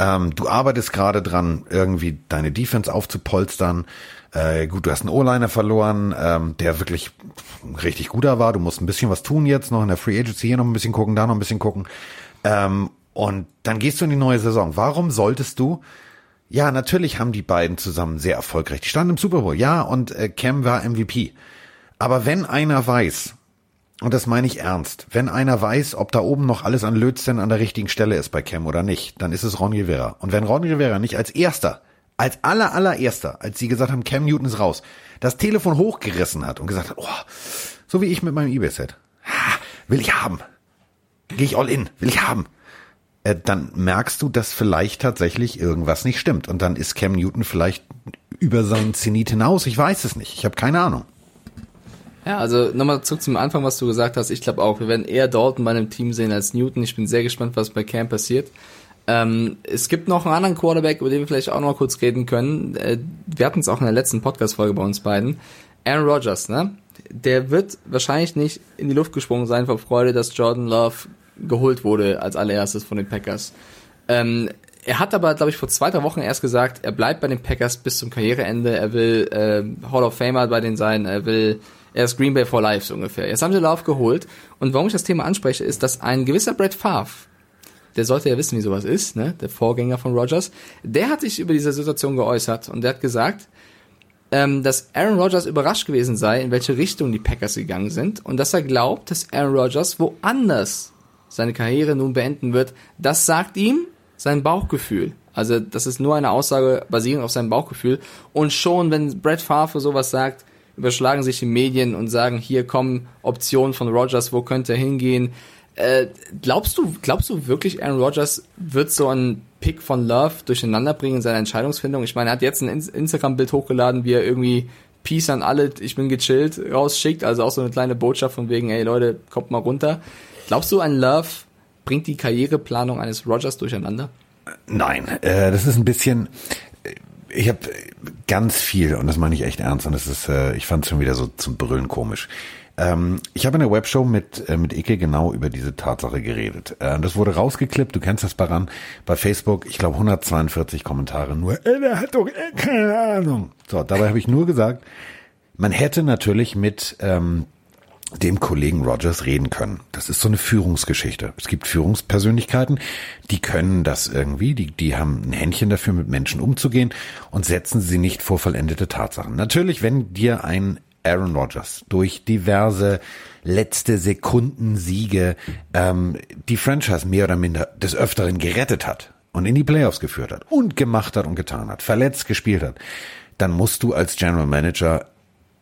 Ähm, du arbeitest gerade dran, irgendwie deine Defense aufzupolstern. Äh, gut, du hast einen O-Liner verloren, ähm, der wirklich richtig guter war. Du musst ein bisschen was tun jetzt noch in der Free Agency, hier noch ein bisschen gucken, da noch ein bisschen gucken. Ähm, und dann gehst du in die neue Saison. Warum solltest du? Ja, natürlich haben die beiden zusammen sehr erfolgreich. Die standen im Super Bowl, ja, und äh, Cam war MVP. Aber wenn einer weiß, und das meine ich ernst, wenn einer weiß, ob da oben noch alles an Lötzinn an der richtigen Stelle ist bei Cam oder nicht, dann ist es Ron Rivera. Und wenn Ron Rivera nicht als erster als aller allererster, als sie gesagt haben, Cam Newton ist raus, das Telefon hochgerissen hat und gesagt hat, oh, so wie ich mit meinem eBay-Set. Will ich haben. Gehe ich all in. Will ich haben. Äh, dann merkst du, dass vielleicht tatsächlich irgendwas nicht stimmt. Und dann ist Cam Newton vielleicht über seinen Zenit hinaus. Ich weiß es nicht. Ich habe keine Ahnung. Ja, also nochmal zurück zum Anfang, was du gesagt hast. Ich glaube auch, wir werden eher Dalton bei einem Team sehen als Newton. Ich bin sehr gespannt, was bei Cam passiert. Ähm, es gibt noch einen anderen Quarterback, über den wir vielleicht auch noch kurz reden können. Äh, wir hatten es auch in der letzten Podcast-Folge bei uns beiden. Aaron Rodgers, ne? Der wird wahrscheinlich nicht in die Luft gesprungen sein vor Freude, dass Jordan Love geholt wurde als allererstes von den Packers. Ähm, er hat aber, glaube ich, vor zwei, drei Wochen erst gesagt, er bleibt bei den Packers bis zum Karriereende. Er will äh, Hall of Famer bei denen sein. Er will er ist Green Bay for Life so ungefähr. Jetzt haben sie Love geholt. Und warum ich das Thema anspreche, ist, dass ein gewisser Brett Favre der sollte ja wissen, wie sowas ist, ne? der Vorgänger von Rogers, der hat sich über diese Situation geäußert und der hat gesagt, ähm, dass Aaron Rodgers überrascht gewesen sei, in welche Richtung die Packers gegangen sind und dass er glaubt, dass Aaron Rodgers woanders seine Karriere nun beenden wird. Das sagt ihm sein Bauchgefühl. Also das ist nur eine Aussage basierend auf seinem Bauchgefühl. Und schon, wenn Brett Favre sowas sagt, überschlagen sich die Medien und sagen, hier kommen Optionen von Rogers, wo könnte er hingehen. Äh, glaubst du, glaubst du wirklich, Aaron Rodgers wird so ein Pick von Love durcheinander bringen in seiner Entscheidungsfindung? Ich meine, er hat jetzt ein Instagram-Bild hochgeladen, wie er irgendwie Peace an alle, ich bin gechillt rausschickt, also auch so eine kleine Botschaft von wegen, ey Leute, kommt mal runter. Glaubst du, ein Love bringt die Karriereplanung eines Rogers durcheinander? Nein, äh, das ist ein bisschen, ich habe ganz viel, und das meine ich echt ernst, und das ist, äh, ich fand es schon wieder so zum Brüllen komisch. Ähm, ich habe in der Webshow mit, äh, mit Ike genau über diese Tatsache geredet. Äh, das wurde rausgeklippt, du kennst das Baran, bei Facebook, ich glaube 142 Kommentare nur, ey, der hat doch äh, keine Ahnung. So, dabei habe ich nur gesagt, man hätte natürlich mit ähm, dem Kollegen Rogers reden können. Das ist so eine Führungsgeschichte. Es gibt Führungspersönlichkeiten, die können das irgendwie, die, die haben ein Händchen dafür, mit Menschen umzugehen und setzen sie nicht vor vollendete Tatsachen. Natürlich, wenn dir ein Aaron Rodgers durch diverse letzte Sekunden Siege ähm, die Franchise mehr oder minder des Öfteren gerettet hat und in die Playoffs geführt hat und gemacht hat und getan hat, verletzt gespielt hat, dann musst du als General Manager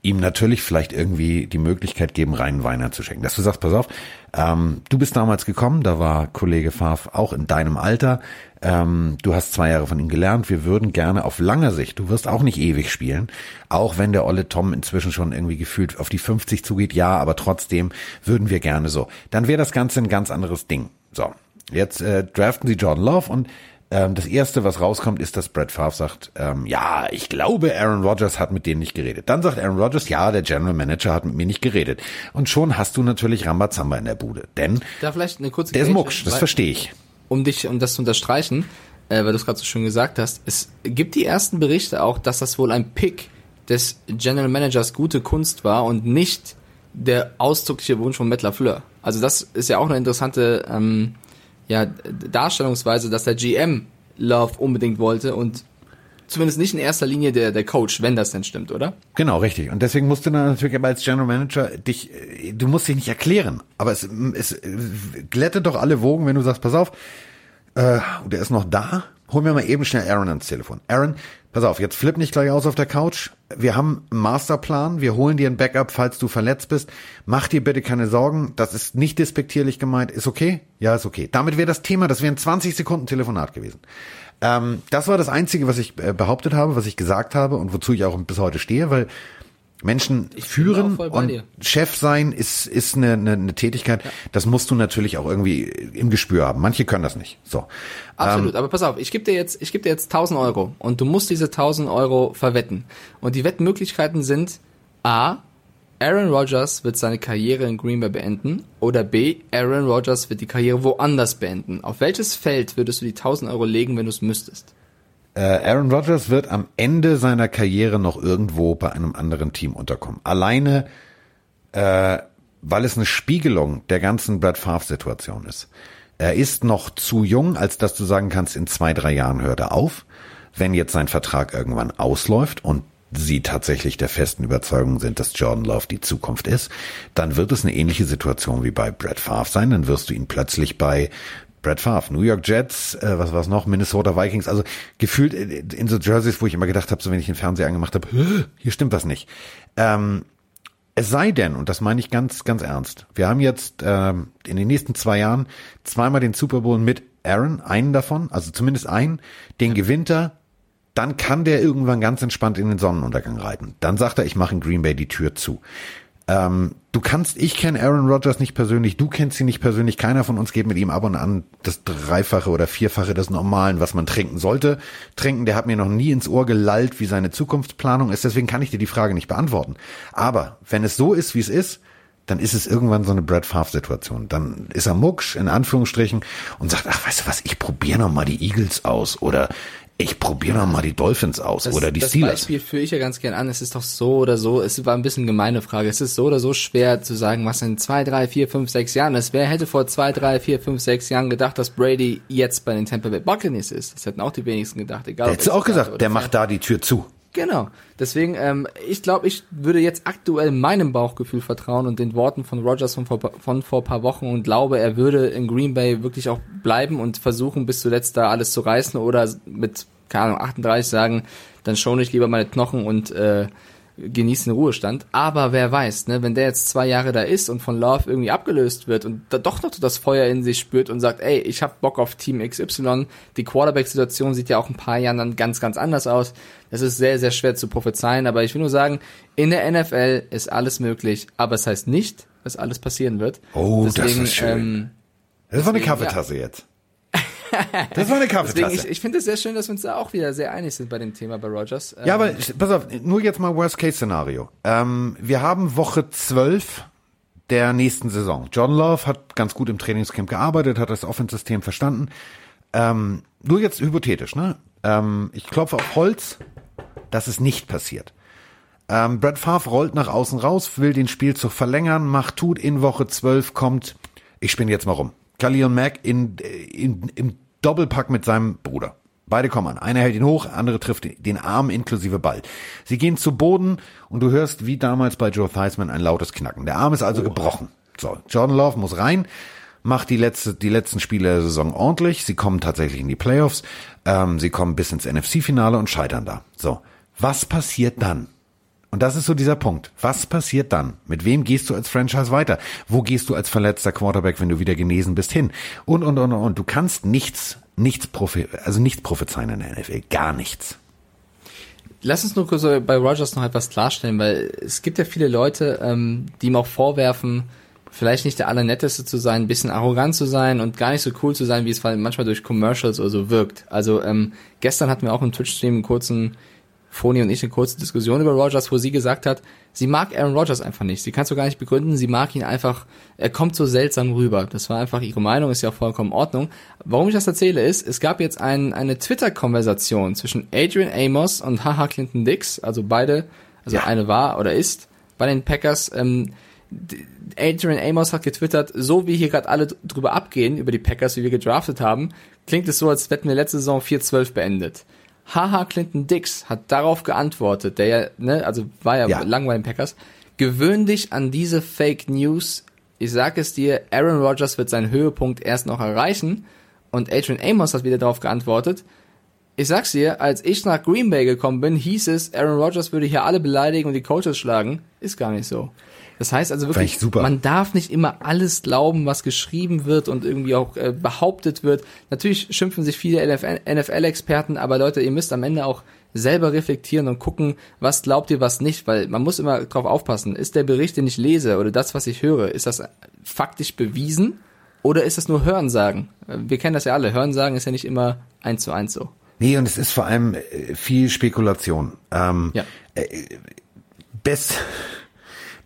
ihm natürlich vielleicht irgendwie die Möglichkeit geben, reinen Weiner zu schenken. Dass du sagst, pass auf, ähm, du bist damals gekommen, da war Kollege Favre auch in deinem Alter, ähm, du hast zwei Jahre von ihm gelernt, wir würden gerne auf langer Sicht, du wirst auch nicht ewig spielen, auch wenn der olle Tom inzwischen schon irgendwie gefühlt auf die 50 zugeht, ja, aber trotzdem würden wir gerne so. Dann wäre das Ganze ein ganz anderes Ding. So, jetzt äh, draften sie Jordan Love und ähm, das erste, was rauskommt, ist, dass Brett Favre sagt, ähm, ja, ich glaube, Aaron Rodgers hat mit denen nicht geredet. Dann sagt Aaron Rodgers, ja, der General Manager hat mit mir nicht geredet. Und schon hast du natürlich Rambazamba in der Bude. Denn da vielleicht eine kurze der ist mucksch, das verstehe ich. Um dich, um das zu unterstreichen, äh, weil du es gerade so schön gesagt hast, es gibt die ersten Berichte auch, dass das wohl ein Pick des General Managers gute Kunst war und nicht der ausdrückliche Wunsch von Matt LaFleur. Also das ist ja auch eine interessante ähm, ja, Darstellungsweise, dass der GM Love unbedingt wollte und zumindest nicht in erster Linie der, der Coach, wenn das denn stimmt, oder? Genau, richtig. Und deswegen musst du dann natürlich aber als General Manager dich, du musst dich nicht erklären, aber es, es glättet doch alle Wogen, wenn du sagst, pass auf, äh, der ist noch da, hol mir mal eben schnell Aaron ans Telefon. Aaron, pass auf, jetzt flipp nicht gleich aus auf der Couch. Wir haben einen Masterplan, wir holen dir ein Backup, falls du verletzt bist. Mach dir bitte keine Sorgen, das ist nicht despektierlich gemeint. Ist okay? Ja, ist okay. Damit wäre das Thema, das wäre ein 20 Sekunden Telefonat gewesen. Ähm, das war das Einzige, was ich äh, behauptet habe, was ich gesagt habe und wozu ich auch bis heute stehe, weil Menschen ich führen und Chef sein ist, ist eine, eine, eine Tätigkeit, ja. das musst du natürlich auch irgendwie im Gespür haben. Manche können das nicht. So. Absolut, ähm, aber pass auf, ich gebe dir jetzt, ich gebe dir jetzt 1000 Euro und du musst diese 1000 Euro verwetten. Und die Wettmöglichkeiten sind A, Aaron Rodgers wird seine Karriere in Green Bay beenden oder B, Aaron Rodgers wird die Karriere woanders beenden. Auf welches Feld würdest du die 1000 Euro legen, wenn du es müsstest? Äh, Aaron Rodgers wird am Ende seiner Karriere noch irgendwo bei einem anderen Team unterkommen. Alleine, äh, weil es eine Spiegelung der ganzen Brad Favre-Situation ist. Er ist noch zu jung, als dass du sagen kannst, in zwei, drei Jahren hört er auf. Wenn jetzt sein Vertrag irgendwann ausläuft und sie tatsächlich der festen Überzeugung sind, dass Jordan Love die Zukunft ist, dann wird es eine ähnliche Situation wie bei Brad Favre sein. Dann wirst du ihn plötzlich bei Brad Favre, New York Jets, äh, was war's noch, Minnesota Vikings, also gefühlt in so Jerseys, wo ich immer gedacht habe, so wenn ich den Fernseher angemacht habe, hier stimmt was nicht. Ähm, es sei denn, und das meine ich ganz, ganz ernst, wir haben jetzt ähm, in den nächsten zwei Jahren zweimal den Super Bowl mit Aaron, einen davon, also zumindest einen, den gewinnt er, dann kann der irgendwann ganz entspannt in den Sonnenuntergang reiten. Dann sagt er, ich mache in Green Bay die Tür zu. Ähm, du kannst, ich kenne Aaron Rodgers nicht persönlich, du kennst ihn nicht persönlich, keiner von uns geht mit ihm ab und an das Dreifache oder Vierfache des Normalen, was man trinken sollte. Trinken, der hat mir noch nie ins Ohr gelallt, wie seine Zukunftsplanung ist, deswegen kann ich dir die Frage nicht beantworten. Aber wenn es so ist, wie es ist, dann ist es irgendwann so eine Brad Favre-Situation. Dann ist er mucksch, in Anführungsstrichen, und sagt, ach, weißt du was, ich probiere noch mal die Eagles aus oder ich probiere noch mal die Dolphins aus das, oder die das Steelers. Das Beispiel führe ich ja ganz gern an. Es ist doch so oder so, es war ein bisschen gemeine Frage. Es ist so oder so schwer zu sagen, was in zwei, drei, vier, fünf, sechs Jahren ist. Wer hätte vor zwei, drei, vier, fünf, sechs Jahren gedacht, dass Brady jetzt bei den Tampa Bay Buccaneers ist? Das hätten auch die wenigsten gedacht. Egal. Der hätte auch gesagt, der macht da die Tür zu. Genau. Deswegen, ähm, ich glaube, ich würde jetzt aktuell meinem Bauchgefühl vertrauen und den Worten von Rogers von vor, von vor paar Wochen und glaube, er würde in Green Bay wirklich auch bleiben und versuchen, bis zuletzt da alles zu reißen oder mit keine Ahnung, 38 sagen, dann schone ich lieber meine Knochen und äh, genießt den Ruhestand. Aber wer weiß, ne, wenn der jetzt zwei Jahre da ist und von Love irgendwie abgelöst wird und da doch noch das Feuer in sich spürt und sagt, ey, ich hab Bock auf Team XY, die Quarterback-Situation sieht ja auch ein paar Jahren dann ganz, ganz anders aus. Das ist sehr, sehr schwer zu prophezeien, aber ich will nur sagen, in der NFL ist alles möglich, aber es heißt nicht, dass alles passieren wird. Oh, das ist schön. Ähm, das war eine Kaffeetasse ja. jetzt. Das war eine Kaffeetasse. Deswegen, ich, ich finde es sehr schön, dass wir uns da auch wieder sehr einig sind bei dem Thema bei Rogers. Ja, aber ähm, pass auf, nur jetzt mal Worst-Case-Szenario. Ähm, wir haben Woche 12 der nächsten Saison. John Love hat ganz gut im Trainingscamp gearbeitet, hat das Offense-System verstanden. Ähm, nur jetzt hypothetisch, ne? Ähm, ich klopfe auf Holz, dass es nicht passiert. Ähm, Brad Favre rollt nach außen raus, will den Spielzug verlängern, macht tut in Woche 12, kommt, ich spinne jetzt mal rum. Khalil Mack in, in, im Doppelpack mit seinem Bruder. Beide kommen an. Einer hält ihn hoch, andere trifft den Arm inklusive Ball. Sie gehen zu Boden und du hörst wie damals bei Joe Theismann ein lautes Knacken. Der Arm ist also oh. gebrochen. So, Jordan Love muss rein, macht die letzte, die letzten Spiele der Saison ordentlich. Sie kommen tatsächlich in die Playoffs. Ähm, sie kommen bis ins NFC-Finale und scheitern da. So, was passiert dann? Und das ist so dieser Punkt. Was passiert dann? Mit wem gehst du als Franchise weiter? Wo gehst du als verletzter Quarterback, wenn du wieder genesen bist, hin? Und, und, und, und. Du kannst nichts, nichts prophe also nichts prophezeien in der NFL. Gar nichts. Lass uns nur kurz bei Rogers noch etwas klarstellen, weil es gibt ja viele Leute, ähm, die ihm auch vorwerfen, vielleicht nicht der allernetteste zu sein, ein bisschen arrogant zu sein und gar nicht so cool zu sein, wie es manchmal durch Commercials oder so wirkt. Also ähm, gestern hatten wir auch im Twitch-Stream einen kurzen Foni und ich eine kurze Diskussion über Rogers, wo sie gesagt hat, sie mag Aaron Rodgers einfach nicht. Sie kann es so gar nicht begründen, sie mag ihn einfach, er kommt so seltsam rüber. Das war einfach ihre Meinung, ist ja auch vollkommen in Ordnung. Warum ich das erzähle ist, es gab jetzt ein, eine Twitter-Konversation zwischen Adrian Amos und Haha Clinton Dix, also beide, also ja. eine war oder ist bei den Packers. Ähm, Adrian Amos hat getwittert, so wie hier gerade alle drüber abgehen, über die Packers, wie wir gedraftet haben, klingt es so, als hätten wir letzte Saison 4-12 beendet. Haha Clinton Dix hat darauf geantwortet, der ja, ne, also war ja, ja. lang bei den Packers, gewöhn dich an diese Fake News. Ich sag es dir, Aaron Rodgers wird seinen Höhepunkt erst noch erreichen. Und Adrian Amos hat wieder darauf geantwortet, ich sag's dir, als ich nach Green Bay gekommen bin, hieß es, Aaron Rodgers würde hier alle beleidigen und die Coaches schlagen. Ist gar nicht so. Das heißt also wirklich, man darf nicht immer alles glauben, was geschrieben wird und irgendwie auch äh, behauptet wird. Natürlich schimpfen sich viele NFL-Experten, aber Leute, ihr müsst am Ende auch selber reflektieren und gucken, was glaubt ihr, was nicht, weil man muss immer drauf aufpassen. Ist der Bericht, den ich lese oder das, was ich höre, ist das faktisch bewiesen oder ist das nur Hörensagen? Wir kennen das ja alle. Hörensagen ist ja nicht immer eins zu eins so. Nee, und es ist vor allem äh, viel Spekulation. Ähm, ja. Äh, best,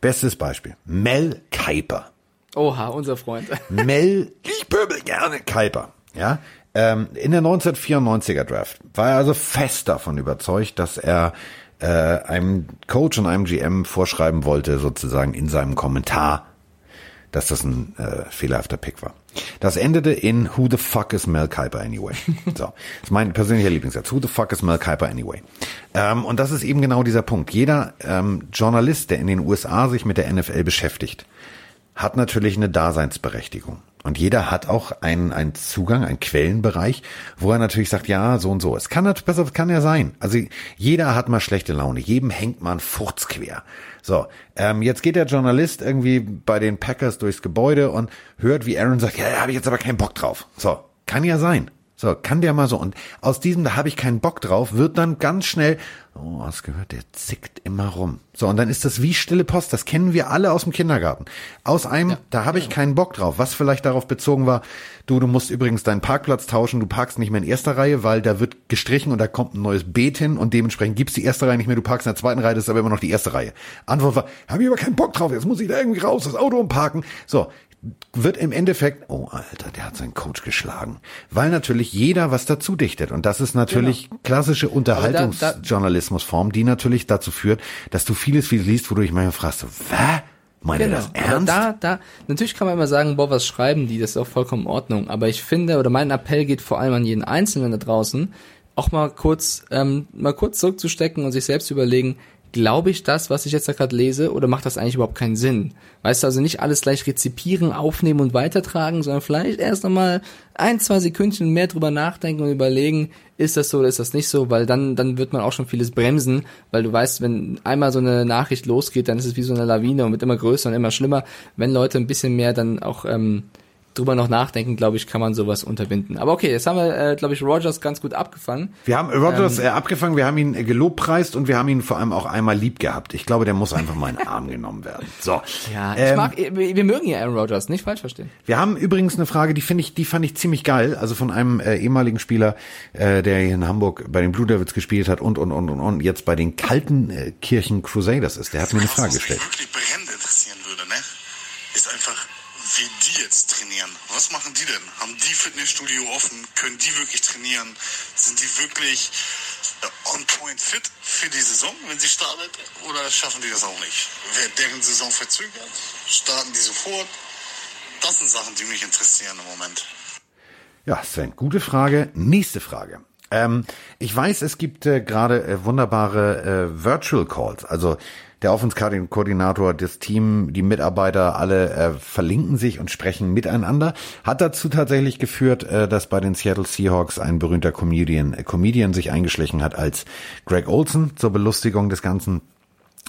Bestes Beispiel. Mel Kuiper. Oha, unser Freund. Mel, ich pöbel gerne Kuiper. Ja, ähm, in der 1994er Draft war er also fest davon überzeugt, dass er äh, einem Coach und einem GM vorschreiben wollte, sozusagen in seinem Kommentar, dass das ein äh, fehlerhafter Pick war. Das endete in Who the fuck is Mel Kiper anyway? So, das ist mein persönlicher Lieblingssatz. Who the fuck is Mel Kiper anyway? Ähm, und das ist eben genau dieser Punkt. Jeder ähm, Journalist, der in den USA sich mit der NFL beschäftigt, hat natürlich eine Daseinsberechtigung. Und jeder hat auch einen, einen Zugang, einen Quellenbereich, wo er natürlich sagt, ja, so und so. Es kann besser, kann ja sein. Also jeder hat mal schlechte Laune, jedem hängt mal ein Furz quer. So, ähm, jetzt geht der Journalist irgendwie bei den Packers durchs Gebäude und hört, wie Aaron sagt, ja, da habe ich jetzt aber keinen Bock drauf. So, kann ja sein. So, kann der mal so. Und aus diesem, da habe ich keinen Bock drauf, wird dann ganz schnell, oh, hast gehört, der zickt immer rum. So, und dann ist das wie stille Post. Das kennen wir alle aus dem Kindergarten. Aus einem, ja, da habe ich keinen Bock drauf. Was vielleicht darauf bezogen war, du, du musst übrigens deinen Parkplatz tauschen, du parkst nicht mehr in erster Reihe, weil da wird gestrichen und da kommt ein neues Beet hin und dementsprechend gibt's die erste Reihe nicht mehr, du parkst in der zweiten Reihe, das ist aber immer noch die erste Reihe. Antwort war, habe ich aber keinen Bock drauf, jetzt muss ich da irgendwie raus, das Auto umparken. So, wird im Endeffekt, oh Alter, der hat seinen Coach geschlagen. Weil natürlich jeder was dazu dichtet. Und das ist natürlich genau. klassische Unterhaltungsjournalismusform, die natürlich dazu führt, dass du vieles, vieles liest, wo du dich manchmal fragst, so, was? Meine genau. das ernst? Aber da, da, natürlich kann man immer sagen, boah, was schreiben die, das ist auch vollkommen in Ordnung. Aber ich finde, oder mein Appell geht vor allem an jeden Einzelnen da draußen, auch mal kurz, ähm, mal kurz zurückzustecken und sich selbst überlegen, glaube ich das, was ich jetzt da gerade lese, oder macht das eigentlich überhaupt keinen Sinn? Weißt du, also nicht alles gleich rezipieren, aufnehmen und weitertragen, sondern vielleicht erst einmal ein, zwei Sekündchen mehr drüber nachdenken und überlegen, ist das so oder ist das nicht so, weil dann, dann wird man auch schon vieles bremsen, weil du weißt, wenn einmal so eine Nachricht losgeht, dann ist es wie so eine Lawine und wird immer größer und immer schlimmer. Wenn Leute ein bisschen mehr dann auch ähm, drüber noch nachdenken, glaube ich, kann man sowas unterbinden. Aber okay, jetzt haben wir, äh, glaube ich, Rogers ganz gut abgefangen. Wir haben Rogers ähm, äh, abgefangen, wir haben ihn äh, gelobpreist und wir haben ihn vor allem auch einmal lieb gehabt. Ich glaube, der muss einfach mal in den Arm genommen werden. So. Ja, ich ähm, mag, wir mögen ja Aaron Rodgers, nicht falsch verstehen. Wir haben übrigens eine Frage, die finde ich, die fand ich ziemlich geil. Also von einem äh, ehemaligen Spieler, äh, der hier in Hamburg bei den Blue Devils gespielt hat und und und und und jetzt bei den kalten äh, Kirchen Crusaders ist. Der hat mir eine Frage gestellt. Wirklich brennend jetzt trainieren. Was machen die denn? Haben die Fitnessstudio offen? Können die wirklich trainieren? Sind die wirklich äh, on point fit für die Saison, wenn sie startet? Oder schaffen die das auch nicht? Wird deren Saison verzögert? Starten die sofort? Das sind Sachen, die mich interessieren im Moment. Ja, Sven, gute Frage. Nächste Frage. Ähm, ich weiß, es gibt äh, gerade äh, wunderbare äh, Virtual Calls, also der Offenskoordinator, das Team, die Mitarbeiter, alle äh, verlinken sich und sprechen miteinander. Hat dazu tatsächlich geführt, äh, dass bei den Seattle Seahawks ein berühmter Comedian, äh, Comedian sich eingeschlichen hat als Greg Olson zur Belustigung des Ganzen.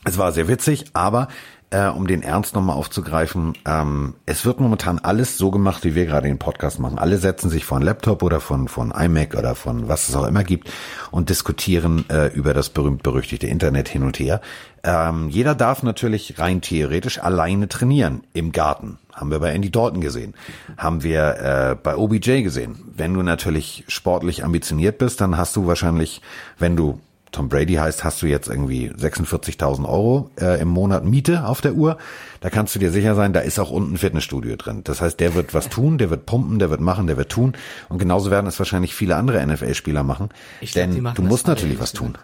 Es war sehr witzig, aber äh, um den Ernst nochmal aufzugreifen, ähm, es wird momentan alles so gemacht, wie wir gerade den Podcast machen. Alle setzen sich vor einen Laptop oder von, von iMac oder von was es auch immer gibt und diskutieren äh, über das berühmt-berüchtigte Internet hin und her. Ähm, jeder darf natürlich rein theoretisch alleine trainieren im Garten. Haben wir bei Andy Dalton gesehen. Haben wir äh, bei OBJ gesehen. Wenn du natürlich sportlich ambitioniert bist, dann hast du wahrscheinlich, wenn du Tom Brady heißt, hast du jetzt irgendwie 46.000 Euro äh, im Monat Miete auf der Uhr. Da kannst du dir sicher sein, da ist auch unten ein Fitnessstudio drin. Das heißt, der wird was tun, der wird pumpen, der wird machen, der wird tun. Und genauso werden es wahrscheinlich viele andere NFL-Spieler machen. Ich denn glaub, du musst natürlich was tun.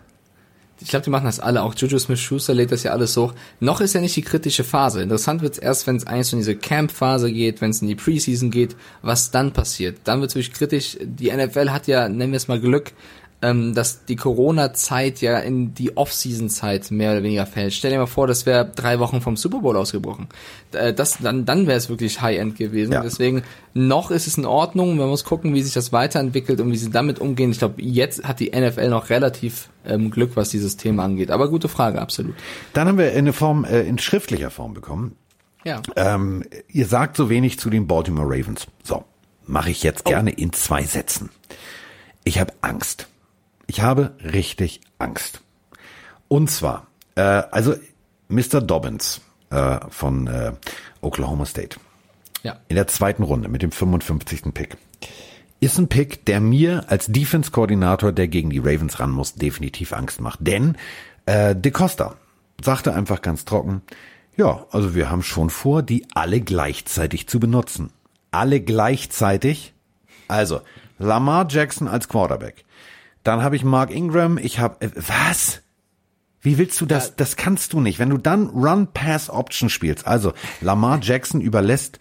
Ich glaube, die machen das alle. Auch Juju Smith-Schuster lädt das ja alles hoch. Noch ist ja nicht die kritische Phase. Interessant wird's erst, wenn es eigentlich so in diese Camp-Phase geht, wenn es in die Preseason geht, was dann passiert. Dann wird's wirklich kritisch. Die NFL hat ja, nennen wir es mal Glück, ähm, dass die Corona-Zeit ja in die Off-Season-Zeit mehr oder weniger fällt. Stell dir mal vor, das wäre drei Wochen vom Super Bowl ausgebrochen. Äh, das, dann dann wäre es wirklich High-End gewesen. Ja. Deswegen, noch ist es in Ordnung. Man muss gucken, wie sich das weiterentwickelt und wie sie damit umgehen. Ich glaube, jetzt hat die NFL noch relativ ähm, Glück, was dieses Thema angeht. Aber gute Frage, absolut. Dann haben wir eine Form, äh, in schriftlicher Form bekommen. Ja. Ähm, ihr sagt so wenig zu den Baltimore Ravens. So, mache ich jetzt oh. gerne in zwei Sätzen. Ich habe Angst. Ich habe richtig Angst. Und zwar, äh, also Mr. Dobbins äh, von äh, Oklahoma State. Ja. In der zweiten Runde mit dem 55. Pick. Ist ein Pick, der mir als Defense-Koordinator, der gegen die Ravens ran muss, definitiv Angst macht. Denn äh, De Costa sagte einfach ganz trocken, ja, also wir haben schon vor, die alle gleichzeitig zu benutzen. Alle gleichzeitig. Also Lamar Jackson als Quarterback, dann habe ich Mark Ingram. Ich habe äh, was? Wie willst du das? Das kannst du nicht. Wenn du dann Run-Pass-Option spielst, also Lamar Jackson überlässt,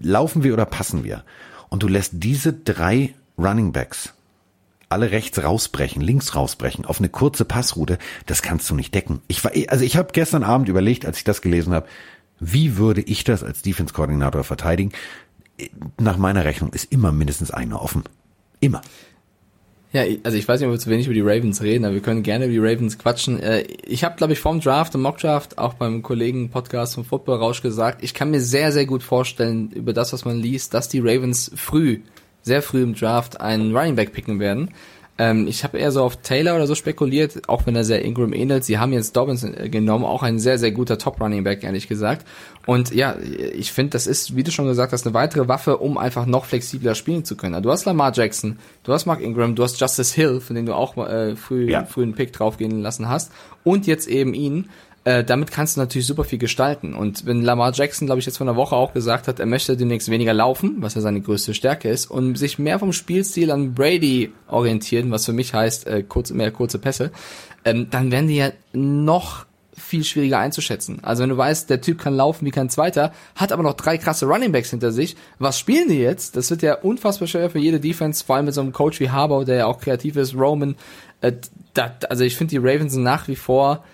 laufen wir oder passen wir? Und du lässt diese drei Running Backs alle rechts rausbrechen, links rausbrechen, auf eine kurze Passroute, das kannst du nicht decken. Ich war, also ich habe gestern Abend überlegt, als ich das gelesen habe, wie würde ich das als Defense-Koordinator verteidigen? Nach meiner Rechnung ist immer mindestens einer offen. Immer. Ja, also ich weiß nicht, ob wir zu wenig über die Ravens reden, aber wir können gerne über die Ravens quatschen. Äh, ich habe, glaube ich, vorm Draft und Mockdraft auch beim Kollegen Podcast vom Football Rausch gesagt, ich kann mir sehr, sehr gut vorstellen, über das, was man liest, dass die Ravens früh, sehr früh im Draft einen Running Back picken werden. Ähm, ich habe eher so auf Taylor oder so spekuliert, auch wenn er sehr Ingram ähnelt. Sie haben jetzt Dobbins äh, genommen, auch ein sehr, sehr guter Top-Running-Back, ehrlich gesagt. Und ja, ich finde, das ist, wie du schon gesagt hast, eine weitere Waffe, um einfach noch flexibler spielen zu können. Du hast Lamar Jackson, du hast Mark Ingram, du hast Justice Hill, von dem du auch äh, früh, ja. früh einen Pick draufgehen lassen hast. Und jetzt eben ihn. Äh, damit kannst du natürlich super viel gestalten. Und wenn Lamar Jackson, glaube ich, jetzt vor einer Woche auch gesagt hat, er möchte demnächst weniger laufen, was ja seine größte Stärke ist, und sich mehr vom Spielstil an Brady orientieren, was für mich heißt, äh, kurz, mehr kurze Pässe, ähm, dann werden die ja noch viel schwieriger einzuschätzen. Also wenn du weißt, der Typ kann laufen wie kein zweiter, hat aber noch drei krasse Runningbacks hinter sich, was spielen die jetzt? Das wird ja unfassbar schwer für jede Defense, vor allem mit so einem Coach wie Harbour, der ja auch kreativ ist, Roman. Äh, dat, also ich finde die Ravens nach wie vor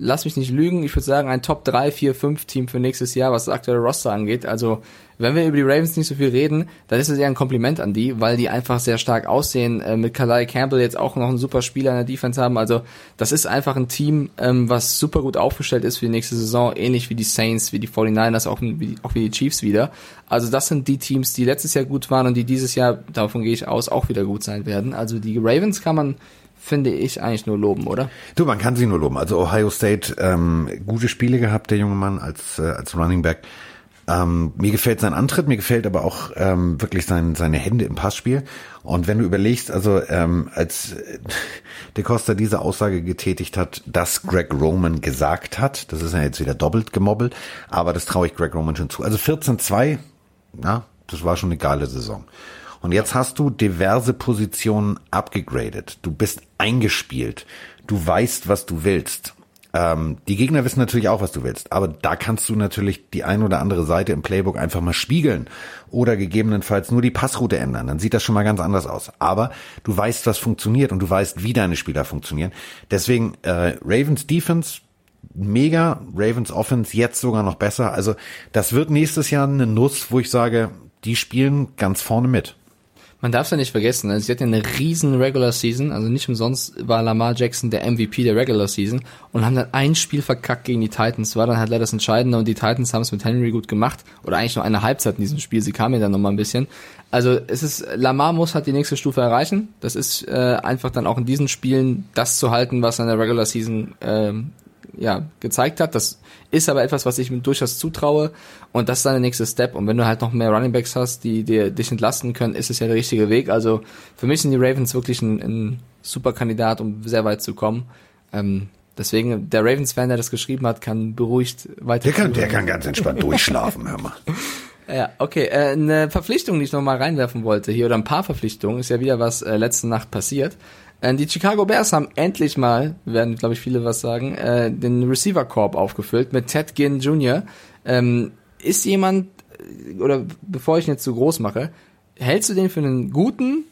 lass mich nicht lügen, ich würde sagen, ein Top 3, 4, 5 Team für nächstes Jahr, was das aktuelle Roster angeht. Also, wenn wir über die Ravens nicht so viel reden, dann ist es eher ein Kompliment an die, weil die einfach sehr stark aussehen, äh, mit Kalai Campbell jetzt auch noch einen super Spieler in der Defense haben. Also, das ist einfach ein Team, ähm, was super gut aufgestellt ist für die nächste Saison, ähnlich wie die Saints, wie die 49ers, auch wie, auch wie die Chiefs wieder. Also, das sind die Teams, die letztes Jahr gut waren und die dieses Jahr, davon gehe ich aus, auch wieder gut sein werden. Also, die Ravens kann man finde ich eigentlich nur loben, oder? Du, man kann sie nur loben. Also Ohio State, ähm, gute Spiele gehabt, der junge Mann als, äh, als Running Back. Ähm, mir gefällt sein Antritt, mir gefällt aber auch ähm, wirklich sein, seine Hände im Passspiel. Und wenn du überlegst, also ähm, als äh, De Costa diese Aussage getätigt hat, dass Greg Roman gesagt hat, das ist ja jetzt wieder doppelt gemobbelt, aber das traue ich Greg Roman schon zu. Also 14-2, ja, das war schon eine geile Saison. Und jetzt hast du diverse Positionen abgegradet. Du bist eingespielt. Du weißt, was du willst. Ähm, die Gegner wissen natürlich auch, was du willst, aber da kannst du natürlich die ein oder andere Seite im Playbook einfach mal spiegeln oder gegebenenfalls nur die Passroute ändern. Dann sieht das schon mal ganz anders aus. Aber du weißt, was funktioniert und du weißt, wie deine Spieler funktionieren. Deswegen äh, Ravens Defense mega, Ravens Offense jetzt sogar noch besser. Also das wird nächstes Jahr eine Nuss, wo ich sage, die spielen ganz vorne mit. Man darf es ja nicht vergessen, also sie hatten eine riesen Regular Season, also nicht umsonst war Lamar Jackson der MVP der Regular Season und haben dann ein Spiel verkackt gegen die Titans, war dann halt leider das Entscheidende und die Titans haben es mit Henry gut gemacht oder eigentlich nur eine Halbzeit in diesem Spiel, sie kamen ja dann nochmal ein bisschen. Also es ist, Lamar muss halt die nächste Stufe erreichen, das ist äh, einfach dann auch in diesen Spielen das zu halten, was er in der Regular Season äh, ja, gezeigt hat. Das ist aber etwas, was ich mir durchaus zutraue und das ist dann der nächste Step. Und wenn du halt noch mehr Runningbacks hast, die dir dich entlasten können, ist es ja der richtige Weg. Also für mich sind die Ravens wirklich ein, ein super Kandidat, um sehr weit zu kommen. Ähm, deswegen, der Ravens-Fan, der das geschrieben hat, kann beruhigt weiter. Der kann, der kann ganz entspannt durchschlafen, hör mal. Ja, okay. Äh, eine Verpflichtung, die ich noch mal reinwerfen wollte hier, oder ein paar Verpflichtungen, ist ja wieder was äh, letzte Nacht passiert. Äh, die Chicago Bears haben endlich mal, werden glaube ich viele was sagen, äh, den Receiver Corp aufgefüllt mit Ted Ginn Jr. Ähm, ist jemand, äh, oder bevor ich ihn jetzt zu groß mache, hältst du den für einen guten,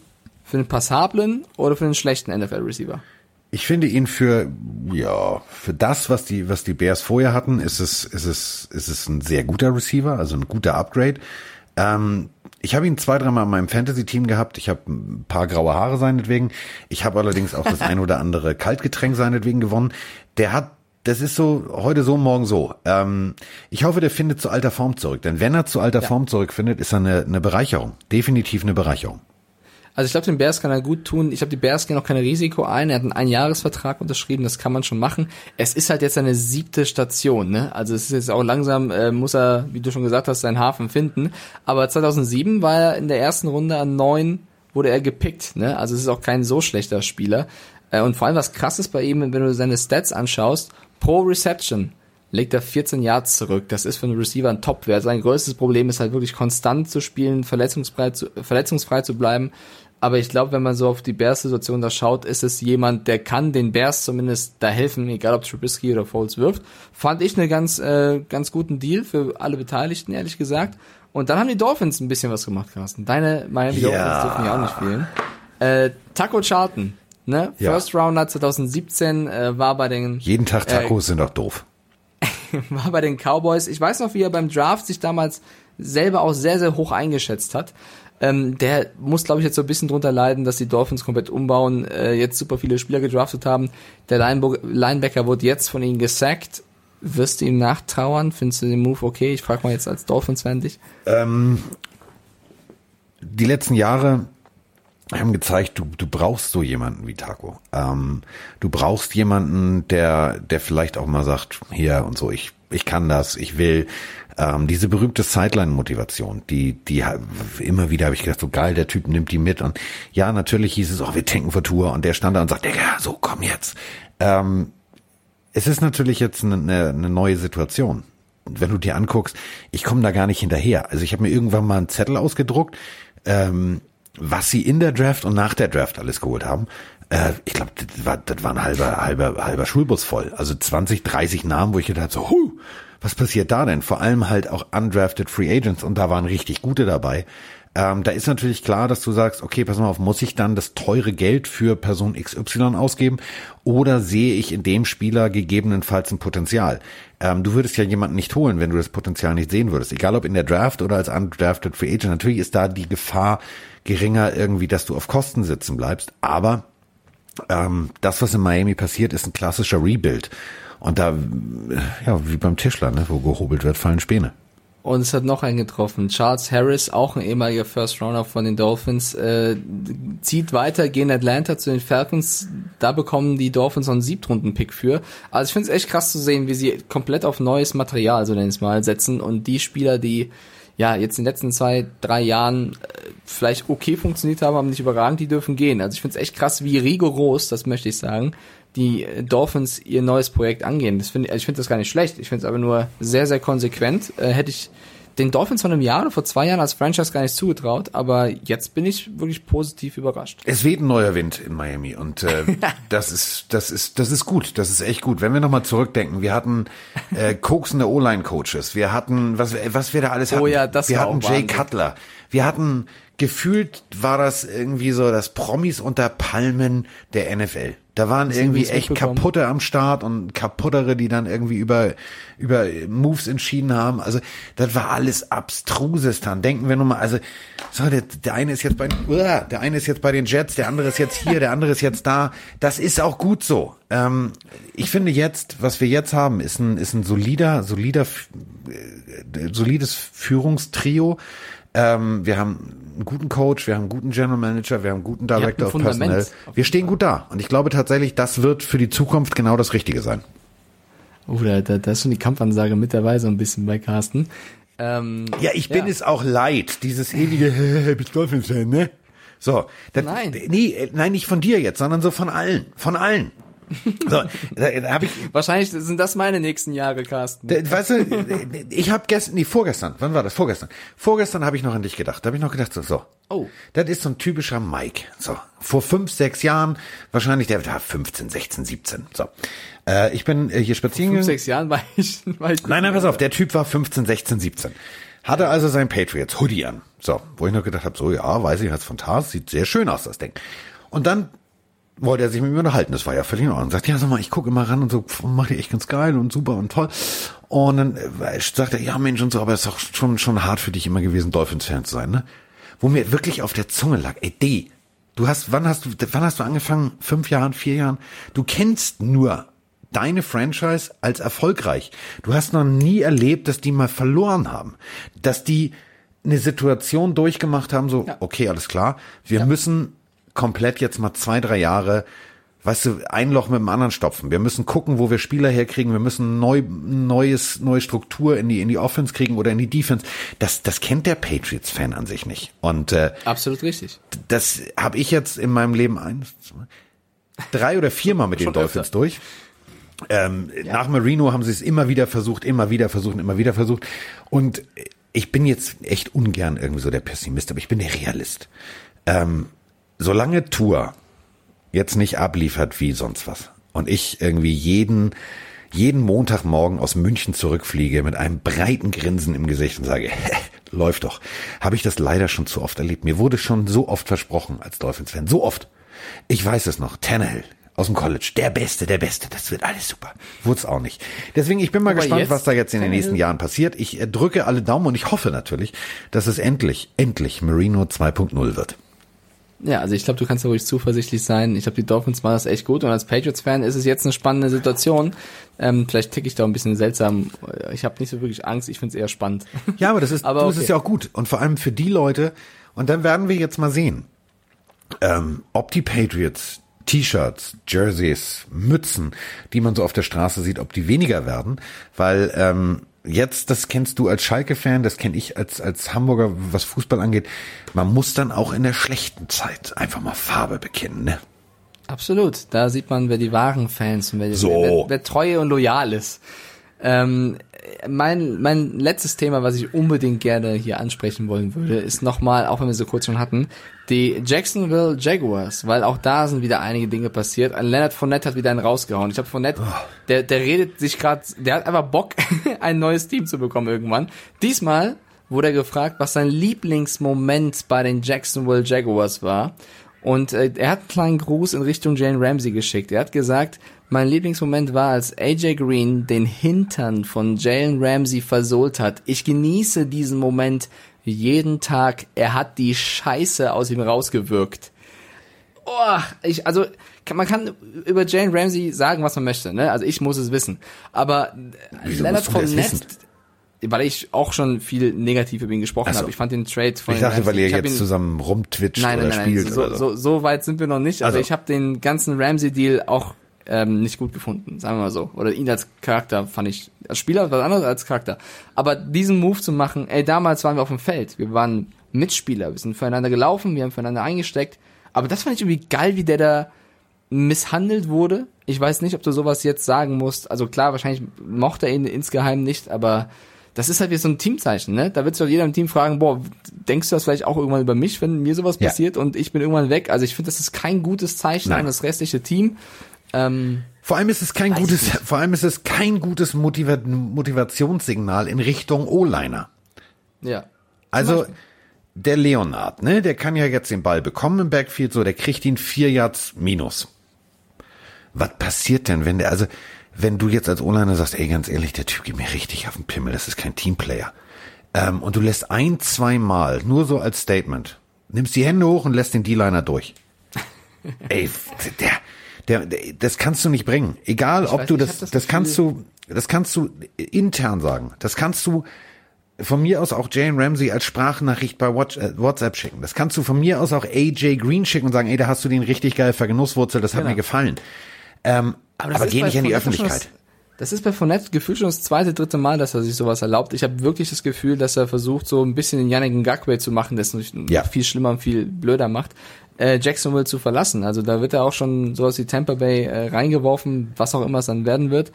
für einen passablen oder für einen schlechten NFL Receiver? Ich finde ihn für, ja, für das, was die, was die Bears vorher hatten, ist es, ist es, ist es ein sehr guter Receiver, also ein guter Upgrade. Ähm, ich habe ihn zwei, dreimal in meinem Fantasy-Team gehabt. Ich habe ein paar graue Haare seinetwegen. Ich habe allerdings auch das ein oder andere Kaltgetränk seinetwegen gewonnen. Der hat das ist so, heute so, morgen so. Ähm, ich hoffe, der findet zu alter Form zurück. Denn wenn er zu alter ja. Form zurückfindet, ist er eine, eine Bereicherung. Definitiv eine Bereicherung. Also ich glaube, den Bears kann er gut tun. Ich glaube, die Bears gehen auch kein Risiko ein. Er hat einen Einjahresvertrag unterschrieben, das kann man schon machen. Es ist halt jetzt seine siebte Station, ne? Also es ist jetzt auch langsam, äh, muss er, wie du schon gesagt hast, seinen Hafen finden. Aber 2007 war er in der ersten Runde an neun, wurde er gepickt, ne? Also es ist auch kein so schlechter Spieler. Äh, und vor allem was krass ist bei ihm, wenn du seine Stats anschaust, pro Reception legt er 14 Yards zurück. Das ist für einen Receiver ein Top-Wert. Sein größtes Problem ist halt wirklich konstant zu spielen, verletzungsfrei zu, verletzungsfrei zu bleiben. Aber ich glaube, wenn man so auf die Bears-Situation da schaut, ist es jemand, der kann den Bears zumindest da helfen, egal ob Trubisky oder Foles wirft. Fand ich einen ganz, äh, ganz guten Deal für alle Beteiligten, ehrlich gesagt. Und dann haben die Dolphins ein bisschen was gemacht, Carsten. Deine Miami ja. Dolphins dürfen ja auch nicht fehlen. Äh, Taco Charlton, ne? Ja. First Rounder 2017 äh, war bei den... Jeden Tag Tacos äh, sind doch doof. war bei den Cowboys. Ich weiß noch, wie er beim Draft sich damals selber auch sehr, sehr hoch eingeschätzt hat. Ähm, der muss, glaube ich, jetzt so ein bisschen drunter leiden, dass die Dolphins komplett umbauen, äh, jetzt super viele Spieler gedraftet haben. Der Linebacker wurde jetzt von ihnen gesackt. Wirst du ihm nachtrauern? Findest du den Move okay? Ich frage mal jetzt als Dolphins-Fan dich. Ähm, die letzten Jahre haben gezeigt, du, du brauchst so jemanden wie Taco. Ähm, du brauchst jemanden, der, der vielleicht auch mal sagt, hier und so, ich, ich kann das, ich will, ähm, diese berühmte Sideline-Motivation, die, die immer wieder habe ich gedacht, so geil, der Typ nimmt die mit und ja, natürlich hieß es, oh, wir tanken vor Tour und der stand da und sagt, Digga, so komm jetzt. Ähm, es ist natürlich jetzt eine, eine neue Situation. Wenn du dir anguckst, ich komme da gar nicht hinterher. Also ich habe mir irgendwann mal einen Zettel ausgedruckt, ähm, was sie in der Draft und nach der Draft alles geholt haben. Äh, ich glaube, das war, das war ein halber, halber, halber Schulbus voll. Also 20, 30 Namen, wo ich gedacht so, huh, was passiert da denn? Vor allem halt auch undrafted Free Agents und da waren richtig gute dabei. Ähm, da ist natürlich klar, dass du sagst, okay, pass mal auf, muss ich dann das teure Geld für Person XY ausgeben oder sehe ich in dem Spieler gegebenenfalls ein Potenzial? Ähm, du würdest ja jemanden nicht holen, wenn du das Potenzial nicht sehen würdest. Egal ob in der Draft oder als undrafted Free Agent. Natürlich ist da die Gefahr geringer irgendwie, dass du auf Kosten sitzen bleibst. Aber ähm, das, was in Miami passiert, ist ein klassischer Rebuild. Und da, ja, wie beim Tischler, ne, wo gehobelt wird, fallen Späne. Und es hat noch einen getroffen. Charles Harris, auch ein ehemaliger First Rounder von den Dolphins, äh, zieht weiter, gehen Atlanta zu den Falcons. Da bekommen die Dolphins noch einen Siebtrunden-Pick für. Also ich finde es echt krass zu sehen, wie sie komplett auf neues Material, so nenne ich mal, setzen. Und die Spieler, die ja jetzt in den letzten zwei, drei Jahren äh, vielleicht okay funktioniert haben, aber nicht überragend, die dürfen gehen. Also ich finde es echt krass, wie rigoros, das möchte ich sagen, die Dolphins ihr neues Projekt angehen. Das finde ich finde das gar nicht schlecht. Ich finde es aber nur sehr sehr konsequent. Äh, hätte ich den Dolphins von einem Jahr oder vor zwei Jahren als Franchise gar nicht zugetraut, aber jetzt bin ich wirklich positiv überrascht. Es weht ein neuer Wind in Miami und äh, das ist das ist das ist gut, das ist echt gut. Wenn wir nochmal zurückdenken, wir hatten äh, koksende O-Line-Coaches, wir hatten was was wir da alles hatten. Oh ja, das wir war hatten auch Jay. Cutler, wir hatten gefühlt war das irgendwie so das Promis unter Palmen der NFL. Da waren irgendwie echt kaputte am Start und kaputtere, die dann irgendwie über, über Moves entschieden haben. Also, das war alles abstruses dann. Denken wir nur mal, also, so, der, der eine ist jetzt bei, uah, der eine ist jetzt bei den Jets, der andere ist jetzt hier, der andere ist jetzt da. Das ist auch gut so. Ähm, ich finde jetzt, was wir jetzt haben, ist ein, ist ein solider, solider, äh, solides Führungstrio. Ähm, wir haben einen guten Coach, wir haben einen guten General Manager, wir haben einen guten Director ein of. Personnel. Wir stehen gut da. Und ich glaube tatsächlich, das wird für die Zukunft genau das Richtige sein. Oh, da, da, da ist schon die Kampfansage mit dabei, so ein bisschen bei Carsten. Ähm, Ja, ich bin es auch leid, dieses ewige bist Dolphins-Fan, ne? So, das, Nein. Nee, äh, nein, nicht von dir jetzt, sondern so von allen, von allen. So, da, da habe ich, wahrscheinlich sind das meine nächsten Jahre, Carsten. da, weißt du, ich habe gestern, nee, vorgestern, wann war das? Vorgestern. Vorgestern habe ich noch an dich gedacht. Da habe ich noch gedacht, so, so. Oh. Das ist so ein typischer Mike. So, vor fünf, sechs Jahren, wahrscheinlich der, da 15, 16, 17. So, äh, ich bin äh, hier spazieren Fünf, gegangen. sechs Jahren war ich, war ich Nein, nein, pass auf, der Typ war 15, 16, 17. Hatte also sein Patriots Hoodie an. So, wo ich noch gedacht habe, so ja, weiß ich, hat's von Tars, sieht sehr schön aus, das Ding. Und dann wollte er sich mit mir unterhalten, das war ja völlig in Ordnung. Sagt, ja, sag mal, ich gucke immer ran und so, macht ihr echt ganz geil und super und toll. Und dann äh, sagt er, ja Mensch und so, aber es ist doch schon, schon hart für dich immer gewesen, Dolphins-Fan zu sein, ne? Wo mir wirklich auf der Zunge lag, ey, D, du hast, wann hast du, wann hast du angefangen? Fünf Jahren, vier Jahren? Du kennst nur deine Franchise als erfolgreich. Du hast noch nie erlebt, dass die mal verloren haben. Dass die eine Situation durchgemacht haben, so, okay, alles klar, wir müssen komplett jetzt mal zwei, drei Jahre, weißt du, ein Loch mit dem anderen stopfen. Wir müssen gucken, wo wir Spieler herkriegen. Wir müssen neu, neues, neue Struktur in die, in die Offense kriegen oder in die Defense. Das, das kennt der Patriots-Fan an sich nicht. Und äh, Absolut richtig. das habe ich jetzt in meinem Leben eins, zwei, drei oder viermal mit den Dolphins öfter. durch. Ähm, Nach Marino haben sie es immer wieder versucht, immer wieder versucht, immer wieder versucht. Und ich bin jetzt echt ungern irgendwie so der Pessimist, aber ich bin der Realist. Ähm, solange Tour jetzt nicht abliefert wie sonst was und ich irgendwie jeden jeden Montagmorgen aus München zurückfliege mit einem breiten Grinsen im Gesicht und sage, läuft doch, habe ich das leider schon zu oft erlebt. Mir wurde schon so oft versprochen als Dolphins-Fan, so oft. Ich weiß es noch, Tannehill aus dem College, der Beste, der Beste, das wird alles super. Wurde es auch nicht. Deswegen, ich bin mal Aber gespannt, jetzt- was da jetzt in den nächsten Jahren passiert. Ich äh, drücke alle Daumen und ich hoffe natürlich, dass es endlich, endlich Marino 2.0 wird. Ja, also ich glaube, du kannst da ruhig zuversichtlich sein. Ich glaube, die Dolphins machen das echt gut und als Patriots-Fan ist es jetzt eine spannende Situation. Ähm, vielleicht ticke ich da ein bisschen seltsam. Ich habe nicht so wirklich Angst, ich finde es eher spannend. Ja, aber das ist, Aber du, das ist okay. ja auch gut. Und vor allem für die Leute, und dann werden wir jetzt mal sehen, ähm, ob die Patriots T-Shirts, Jerseys, Mützen, die man so auf der Straße sieht, ob die weniger werden, weil ähm, jetzt, das kennst du als Schalke-Fan, das kenne ich als, als Hamburger, was Fußball angeht, man muss dann auch in der schlechten Zeit einfach mal Farbe bekennen, ne? Absolut. Da sieht man, wer die wahren Fans und wer, So. wer, wer, wer treu und loyal ist. Ähm, mein, mein letztes Thema, was ich unbedingt gerne hier ansprechen wollen würde, ist nochmal, auch wenn wir so kurz schon hatten, die Jacksonville Jaguars, weil auch da sind wieder einige Dinge passiert. Leonard Fournette hat wieder einen rausgehauen. Ich glaube, Fournette, der, der redet sich gerade, der hat einfach Bock, ein neues Team zu bekommen irgendwann. Diesmal wurde er gefragt, was sein Lieblingsmoment bei den Jacksonville Jaguars war. Und äh, er hat einen kleinen Gruß in Richtung Jane Ramsey geschickt. Er hat gesagt, mein Lieblingsmoment war, als AJ Green den Hintern von Jalen Ramsey versohlt hat. Ich genieße diesen Moment jeden Tag. Er hat die Scheiße aus ihm rausgewirkt. Oh, ich, also man kann über Jane Ramsey sagen, was man möchte, ne? Also ich muss es wissen. Aber Wieso Leonard Fournette, weil ich auch schon viel negativ über ihn gesprochen so. habe. Ich fand den Trade von Ich dachte, weil ihr jetzt ihn- zusammen rumtwitcht Nein, oder nein, nein, nein. spielt So, oder so. so, so weit sind wir noch nicht. Aber Also. ich habe den ganzen Ramsey-Deal auch ähm, nicht gut gefunden, sagen wir mal so. Oder ihn als Charakter fand ich, als Spieler was anderes als Charakter. Aber diesen Move zu machen, ey, damals waren wir auf dem Feld. Wir waren Mitspieler. Wir sind füreinander gelaufen, wir haben füreinander eingesteckt. Aber das fand ich irgendwie geil, wie der da misshandelt wurde. Ich weiß nicht, ob du sowas jetzt sagen musst. Also klar, wahrscheinlich mochte er ihn insgeheim nicht, aber das ist halt wie so ein Teamzeichen, ne? Da wird sich doch jeder im Team fragen, boah, denkst du das vielleicht auch irgendwann über mich, wenn mir sowas Ja. passiert und ich bin irgendwann weg? Also ich finde, das ist kein gutes Zeichen Nein. an das restliche Team. Ähm, Vor allem ist es kein gutes, ich nicht. vor allem ist es kein gutes Motiva Motivationssignal in Richtung O-Liner. ja. Also der Leonard, ne, der kann ja jetzt den Ball bekommen im Backfield, so, der kriegt ihn vier Yards minus. Was passiert denn, wenn der, also wenn du jetzt als O-Liner sagst, ey, ganz ehrlich, der Typ geht mir richtig auf den Pimmel, das ist kein Teamplayer. Ähm, und du lässt ein, zwei Mal, nur so als Statement, nimmst die Hände hoch und lässt den D-Liner durch. ey, der, der, der, das kannst du nicht bringen. Egal, ob weiß du ich das, das, das kannst du, das kannst du intern sagen. Das kannst du von mir aus auch Jane Ramsey als Sprachnachricht bei äh, WhatsApp schicken. Das kannst du von mir aus auch AJ Green schicken und sagen, ey, da hast du den richtig geil vergenusswurzelt, das hat Genau. mir gefallen. Ähm, aber ist geh nicht in die Öffentlichkeit. Das, ist bei Fournette gefühlt schon das zweite, dritte Mal, dass er sich sowas erlaubt. Ich habe wirklich das Gefühl, dass er versucht, so ein bisschen den Yannick Ngakwe zu machen, das es Ja. viel schlimmer und viel blöder macht, äh, Jacksonville zu verlassen. Also da wird er auch schon sowas wie Tampa Bay äh, reingeworfen, was auch immer es dann werden wird.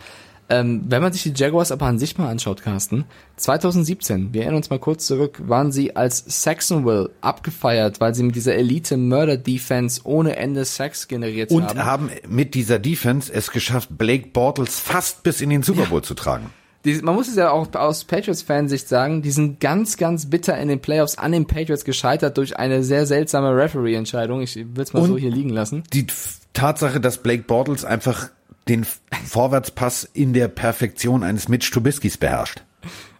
Ähm, wenn man sich die Jaguars aber an sich mal anschaut, Carsten, 2017, wir erinnern uns mal kurz zurück, waren sie als Saxonville abgefeiert, weil sie mit dieser Elite-Murder-Defense ohne Ende Sacks generiert Und haben. haben mit dieser Defense es geschafft, Blake Bortles fast bis in den Super Bowl zu tragen. Die, man muss es ja auch aus Patriots-Fansicht sagen, die sind ganz, ganz bitter in den Playoffs an den Patriots gescheitert durch eine sehr seltsame Referee-Entscheidung. Ich will es mal Und- so hier liegen lassen. Die Tatsache, dass Blake Bortles einfach den Vorwärtspass in der Perfektion eines Mitch Trubiskys beherrscht.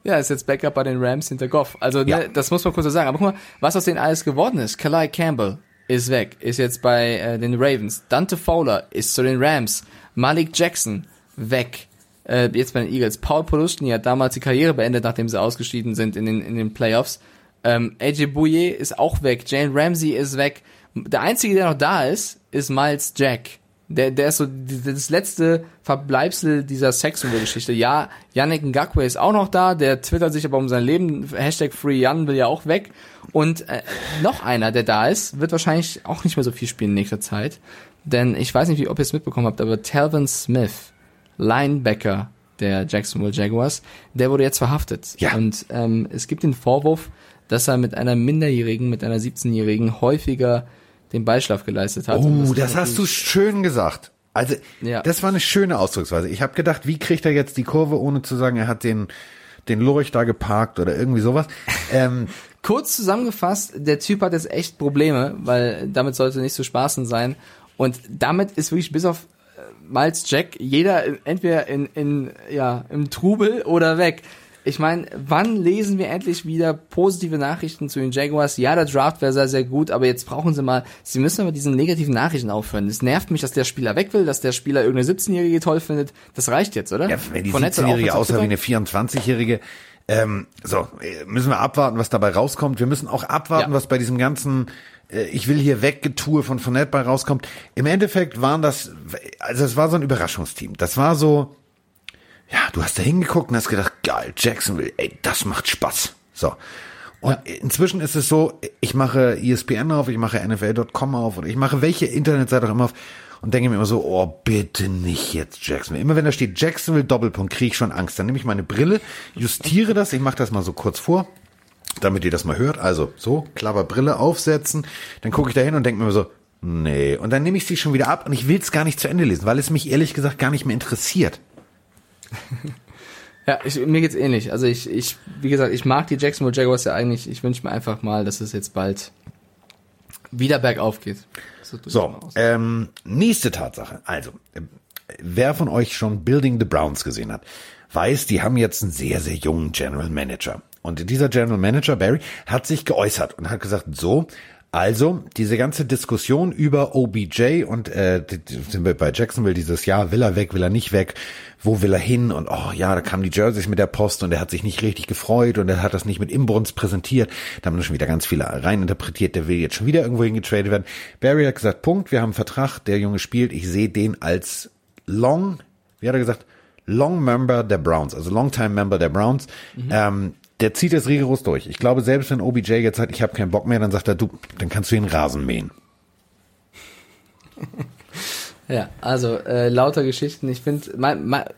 Ja, ist jetzt Backup bei den Rams hinter Goff. Also, Ja. ne, das muss man kurz so sagen. Aber guck mal, was aus denen alles geworden ist. Kalai Campbell ist weg, ist jetzt bei äh, den Ravens. Dante Fowler ist zu den Rams. Malik Jackson weg. Äh, jetzt bei den Eagles. Paul Poluschny hat damals die Karriere beendet, nachdem sie ausgeschieden sind in den, in den Playoffs. Ähm, AJ Bouye ist auch weg. Jane Ramsey ist weg. Der einzige, der noch da ist, ist Miles Jack. Der, der ist so das letzte Verbleibsel dieser Saxonville-Geschichte. Ja, Yannick Ngakwe ist auch noch da, der twittert sich aber um sein Leben. Hashtag FreeYan will ja auch weg. Und äh, noch einer, der da ist, wird wahrscheinlich auch nicht mehr so viel spielen in nächster Zeit. Denn ich weiß nicht, wie, ob ihr es mitbekommen habt, aber Talvin Smith, Linebacker der Jacksonville Jaguars, der wurde jetzt verhaftet. Ja. Und ähm, es gibt den Vorwurf, dass er mit einer Minderjährigen, mit einer 17-Jährigen häufiger den Beischlaf geleistet hat. Oh, ist das hast du schön gesagt. Also, Ja. das war eine schöne Ausdrucksweise. Ich habe gedacht, wie kriegt er jetzt die Kurve, ohne zu sagen, er hat den, den Lurch da geparkt oder irgendwie sowas. Ähm, Kurz zusammengefasst, der Typ hat jetzt echt Probleme, weil damit sollte nicht zu spaßen sein. Und damit ist wirklich bis auf äh, Miles Jack jeder in- entweder in, in ja im Trubel oder weg. Ich meine, wann lesen wir endlich wieder positive Nachrichten zu den Jaguars? Ja, der Draft wäre sehr, sehr gut, aber jetzt brauchen sie mal, sie müssen aber diesen negativen Nachrichten aufhören. Es nervt mich, dass der Spieler weg will, dass der Spieler irgendeine 17-Jährige toll findet. Das reicht jetzt, oder? ja, wenn die Fournette hat auch 17-Jährige was aussah wie eine 24-Jährige, ähm, so, äh, müssen wir abwarten, was dabei rauskommt. Wir müssen auch abwarten, Ja. was bei diesem ganzen äh, Ich will hier weggetue von Fournette bei rauskommt. Im Endeffekt waren das, also es war so ein Überraschungsteam. Das war so, ja, du hast da hingeguckt und hast gedacht, geil, Jacksonville, ey, das macht Spaß. So. Und inzwischen ist es so, ich mache ESPN auf, ich mache NFL.com auf oder ich mache welche Internetseite auch immer auf und denke mir immer so, oh, bitte nicht jetzt Jacksonville. Immer wenn da steht Jacksonville Doppelpunkt, kriege ich schon Angst. Dann nehme ich meine Brille, justiere das, ich mache das mal so kurz vor, damit ihr das mal hört. Also so, klapper Brille aufsetzen, dann gucke ich da hin und denke mir so, nee. Und dann nehme ich sie schon wieder ab und ich will es gar nicht zu Ende lesen, weil es mich ehrlich gesagt gar nicht mehr interessiert. Ja, ich, mir geht's ähnlich. Also ich, ich, wie gesagt, ich mag die Jacksonville Jaguars ja eigentlich. Ich wünsche mir einfach mal, dass es jetzt bald wieder bergauf geht. So, so ähm, nächste Tatsache. Also, äh, wer von euch schon Building the Browns gesehen hat, weiß, die haben jetzt einen sehr, sehr jungen General Manager. Und dieser General Manager, Barry, hat sich geäußert und hat gesagt, so, also, diese ganze Diskussion über OBJ und äh, sind wir bei Jacksonville dieses Jahr, will er weg, will er nicht weg, wo will er hin und oh ja, da kamen die Jerseys mit der Post und er hat sich nicht richtig gefreut und er hat das nicht mit Imbrunst präsentiert. Da haben wir schon wieder ganz viele reininterpretiert, der will jetzt schon wieder irgendwo hingetradet werden. Barry hat gesagt, Punkt, wir haben einen Vertrag, der Junge spielt, ich sehe den als Long, wie hat er gesagt, Long Member der Browns, also Long Time Member der Browns. Mhm. Ähm, der zieht es rigoros durch. Ich glaube, selbst wenn OBJ jetzt sagt, ich habe keinen Bock mehr, dann sagt er, du, dann kannst du den Rasen mähen. Ja, also äh, lauter Geschichten. Ich finde,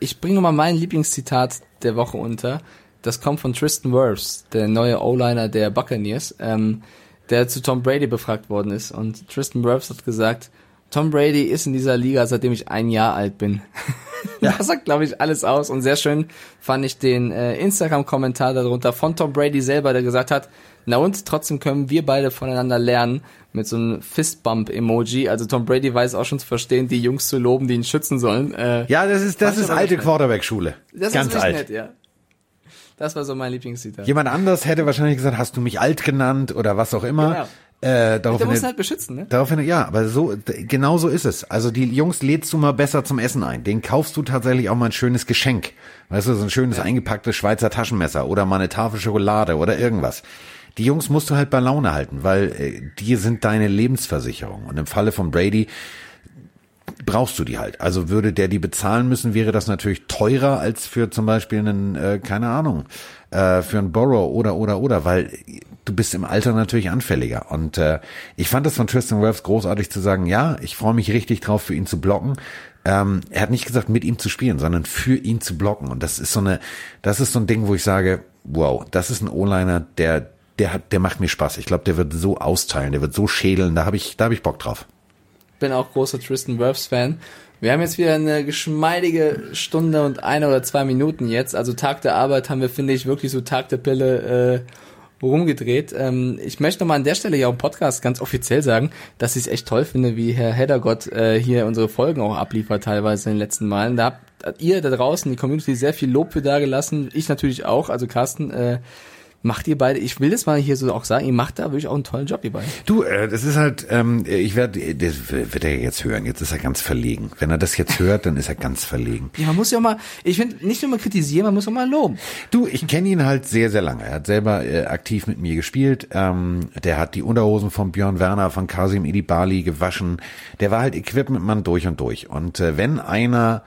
ich bringe mal mein Lieblingszitat der Woche unter. Das kommt von Tristan Wirfs, der neue O-Liner der Buccaneers, ähm, der zu Tom Brady befragt worden ist. Und Tristan Wirfs hat gesagt, Tom Brady ist in dieser Liga, seitdem ich ein Jahr alt bin. Ja. Das sagt, glaube ich, alles aus. Und sehr schön fand ich den äh, Instagram-Kommentar darunter von Tom Brady selber, der gesagt hat, na und, trotzdem können wir beide voneinander lernen mit so einem Fistbump-Emoji. Also Tom Brady weiß auch schon zu verstehen, die Jungs zu loben, die ihn schützen sollen. Äh, ja, das ist, das ist alte Quarterback-Schule. Das Ganz ist alt. Nett, ja. Das war so mein Lieblingszitat. Jemand anders hätte wahrscheinlich gesagt, hast du mich alt genannt oder was auch immer. Genau. Äh, darauf der muss halt beschützen, ne? Daraufhin, ja, aber so, genau so ist es. Also die Jungs lädst du mal besser zum Essen ein. Den kaufst du tatsächlich auch mal ein schönes Geschenk. Weißt du, so ein schönes ja. eingepacktes Schweizer Taschenmesser oder mal eine Tafel Schokolade oder irgendwas. Die Jungs musst du halt bei Laune halten, weil äh, die sind deine Lebensversicherung. Und im Falle von Brady brauchst du die halt. Also würde der die bezahlen müssen, wäre das natürlich teurer als für zum Beispiel einen, äh, keine Ahnung, äh, für einen Borrow oder oder oder, weil du bist im Alter natürlich anfälliger. Und äh, ich fand es von Tristan Wirfs großartig zu sagen, ja, ich freue mich richtig drauf, für ihn zu blocken. Ähm, er hat nicht gesagt, mit ihm zu spielen, sondern für ihn zu blocken. Und das ist so eine, das ist so ein Ding, wo ich sage, wow, das ist ein O-Liner, der, der hat, der macht mir Spaß. Ich glaube, der wird so austeilen, der wird so schädeln, da habe ich, da habe ich Bock drauf. Bin auch großer Tristan Wirfs Fan. Wir haben jetzt wieder eine geschmeidige Stunde und eine oder zwei Minuten jetzt. Also Tag der Arbeit haben wir, finde ich, wirklich so Tag der Pille äh, rumgedreht. Ähm, ich möchte nochmal an der Stelle ja im Podcast ganz offiziell sagen, dass ich es echt toll finde, wie Herr Heddergott äh, hier unsere Folgen auch abliefert, teilweise in den letzten Malen. Da habt ihr da draußen, die Community, sehr viel Lob für dagelassen. Ich natürlich auch. Also Carsten, äh, macht ihr beide, ich will das mal hier so auch sagen, ihr macht da wirklich auch einen tollen Job, ihr beide. Du, äh, das ist halt, ähm, ich werde, das wird er jetzt hören, jetzt ist er ganz verlegen. Wenn er das jetzt hört, dann ist er ganz verlegen. Ja, man muss ja auch mal, ich finde, nicht nur mal kritisieren, man muss auch mal loben. Du, ich kenne ihn halt sehr, sehr lange. Er hat selber äh, aktiv mit mir gespielt. Ähm, der hat die Unterhosen von Björn Werner, von Kasim Idibali gewaschen. Der war halt Equipmentmann durch und durch. Und äh, wenn einer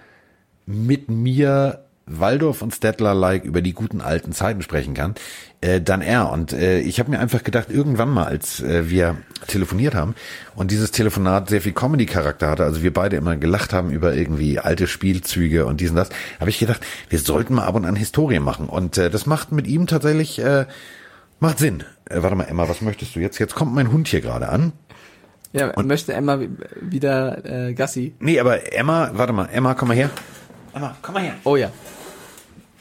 mit mir Waldorf und Stettler-like über die guten alten Zeiten sprechen kann, äh, dann er. Und äh, ich habe mir einfach gedacht, irgendwann mal, als äh, wir telefoniert haben und dieses Telefonat sehr viel Comedy-Charakter hatte, also wir beide immer gelacht haben über irgendwie alte Spielzüge und diesen das, habe ich gedacht, wir sollten mal ab und an Historie machen. Und äh, das macht mit ihm tatsächlich, äh, macht Sinn. Äh, warte mal, Emma, was möchtest du jetzt? Jetzt kommt mein Hund hier gerade an. Ja, und möchte Emma wieder äh, Gassi. Nee, aber Emma, warte mal, Emma, komm mal her. Emma, komm mal her. Oh ja.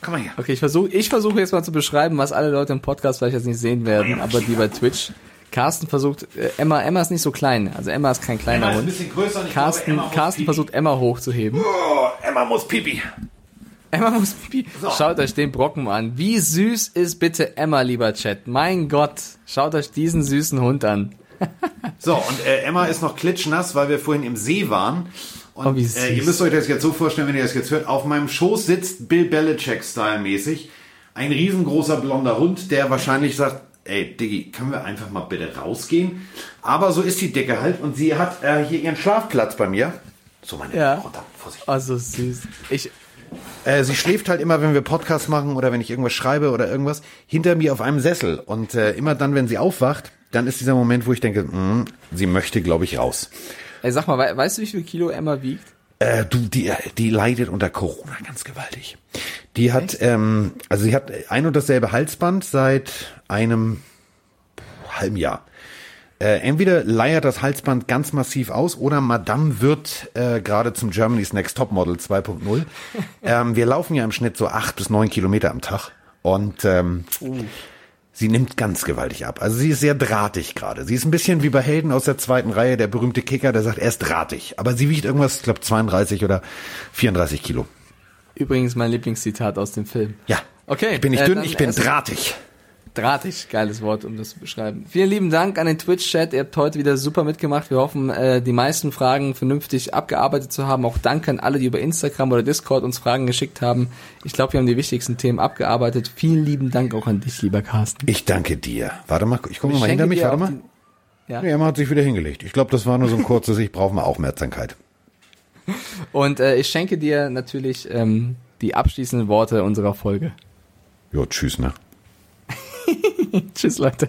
Komm mal her. Okay, ich versuche ich versuche jetzt mal zu beschreiben, was alle Leute im Podcast vielleicht jetzt nicht sehen werden, aber die bei Twitch. Carsten versucht, äh, Emma, Emma ist nicht so klein, also Emma ist kein kleiner Emma Hund. Ist ein bisschen größer und Carsten, glaube, Carsten versucht Emma hochzuheben. Oh, Emma muss pipi. Emma muss pipi. So. Schaut euch den Brocken mal an. Wie süß ist bitte Emma, lieber Chat. Mein Gott, schaut euch diesen süßen Hund an. so, und äh, Emma ist noch klitschnass, weil wir vorhin im See waren und oh, äh, ihr müsst euch das jetzt so vorstellen, wenn ihr das jetzt hört, auf meinem Schoß sitzt Bill Belichick-Style-mäßig ein riesengroßer blonder Hund, der wahrscheinlich sagt, ey, Diggi, können wir einfach mal bitte rausgehen? Aber so ist die Decke halt und sie hat äh, hier ihren Schlafplatz bei mir. So, meine ja. runter, Vorsicht. Also süß. Ich, äh, sie schläft halt immer, wenn wir Podcasts machen oder wenn ich irgendwas schreibe oder irgendwas, hinter mir auf einem Sessel. Und äh, immer dann, wenn sie aufwacht, dann ist dieser Moment, wo ich denke, mh, hm, sie möchte, glaube ich, raus. Ey, sag mal, weißt du, wie viel Kilo Emma wiegt? Äh, du, die, die leidet unter Corona ganz gewaltig. Die hat, Echt? ähm, also sie hat ein und dasselbe Halsband seit einem halben Jahr. Äh, entweder leiert das Halsband ganz massiv aus oder Madame wird äh, gerade zum Germany's Next Top Model 2.0. ähm, wir laufen ja im Schnitt so acht bis neun Kilometer am Tag und ähm, sie nimmt ganz gewaltig ab. Also sie ist sehr drahtig gerade. Sie ist ein bisschen wie bei Helden aus der zweiten Reihe, der berühmte Kicker, der sagt, er ist drahtig. Aber sie wiegt irgendwas, ich glaube 32 oder 34 Kilo. Übrigens mein Lieblingszitat aus dem Film. Ja. Okay, Ich bin nicht äh, dünn, ich bin drahtig. Drahtig, geiles Wort, um das zu beschreiben. Vielen lieben Dank an den Twitch-Chat. Ihr habt heute wieder super mitgemacht. Wir hoffen, äh, die meisten Fragen vernünftig abgearbeitet zu haben. Auch danke an alle, die über Instagram oder Discord uns Fragen geschickt haben. Ich glaube, wir haben die wichtigsten Themen abgearbeitet. Vielen lieben Dank auch an dich, lieber Carsten. Ich danke dir. Warte mal, ich gucke mal hinter mich, warte mal. Ja. Nee, Emma hat sich wieder hingelegt. Ich glaube, das war nur so ein kurzes, ich brauche mal Aufmerksamkeit. Und äh, ich schenke dir natürlich ähm, die abschließenden Worte unserer Folge. Jo, tschüss, ne? Tschüss, Leute.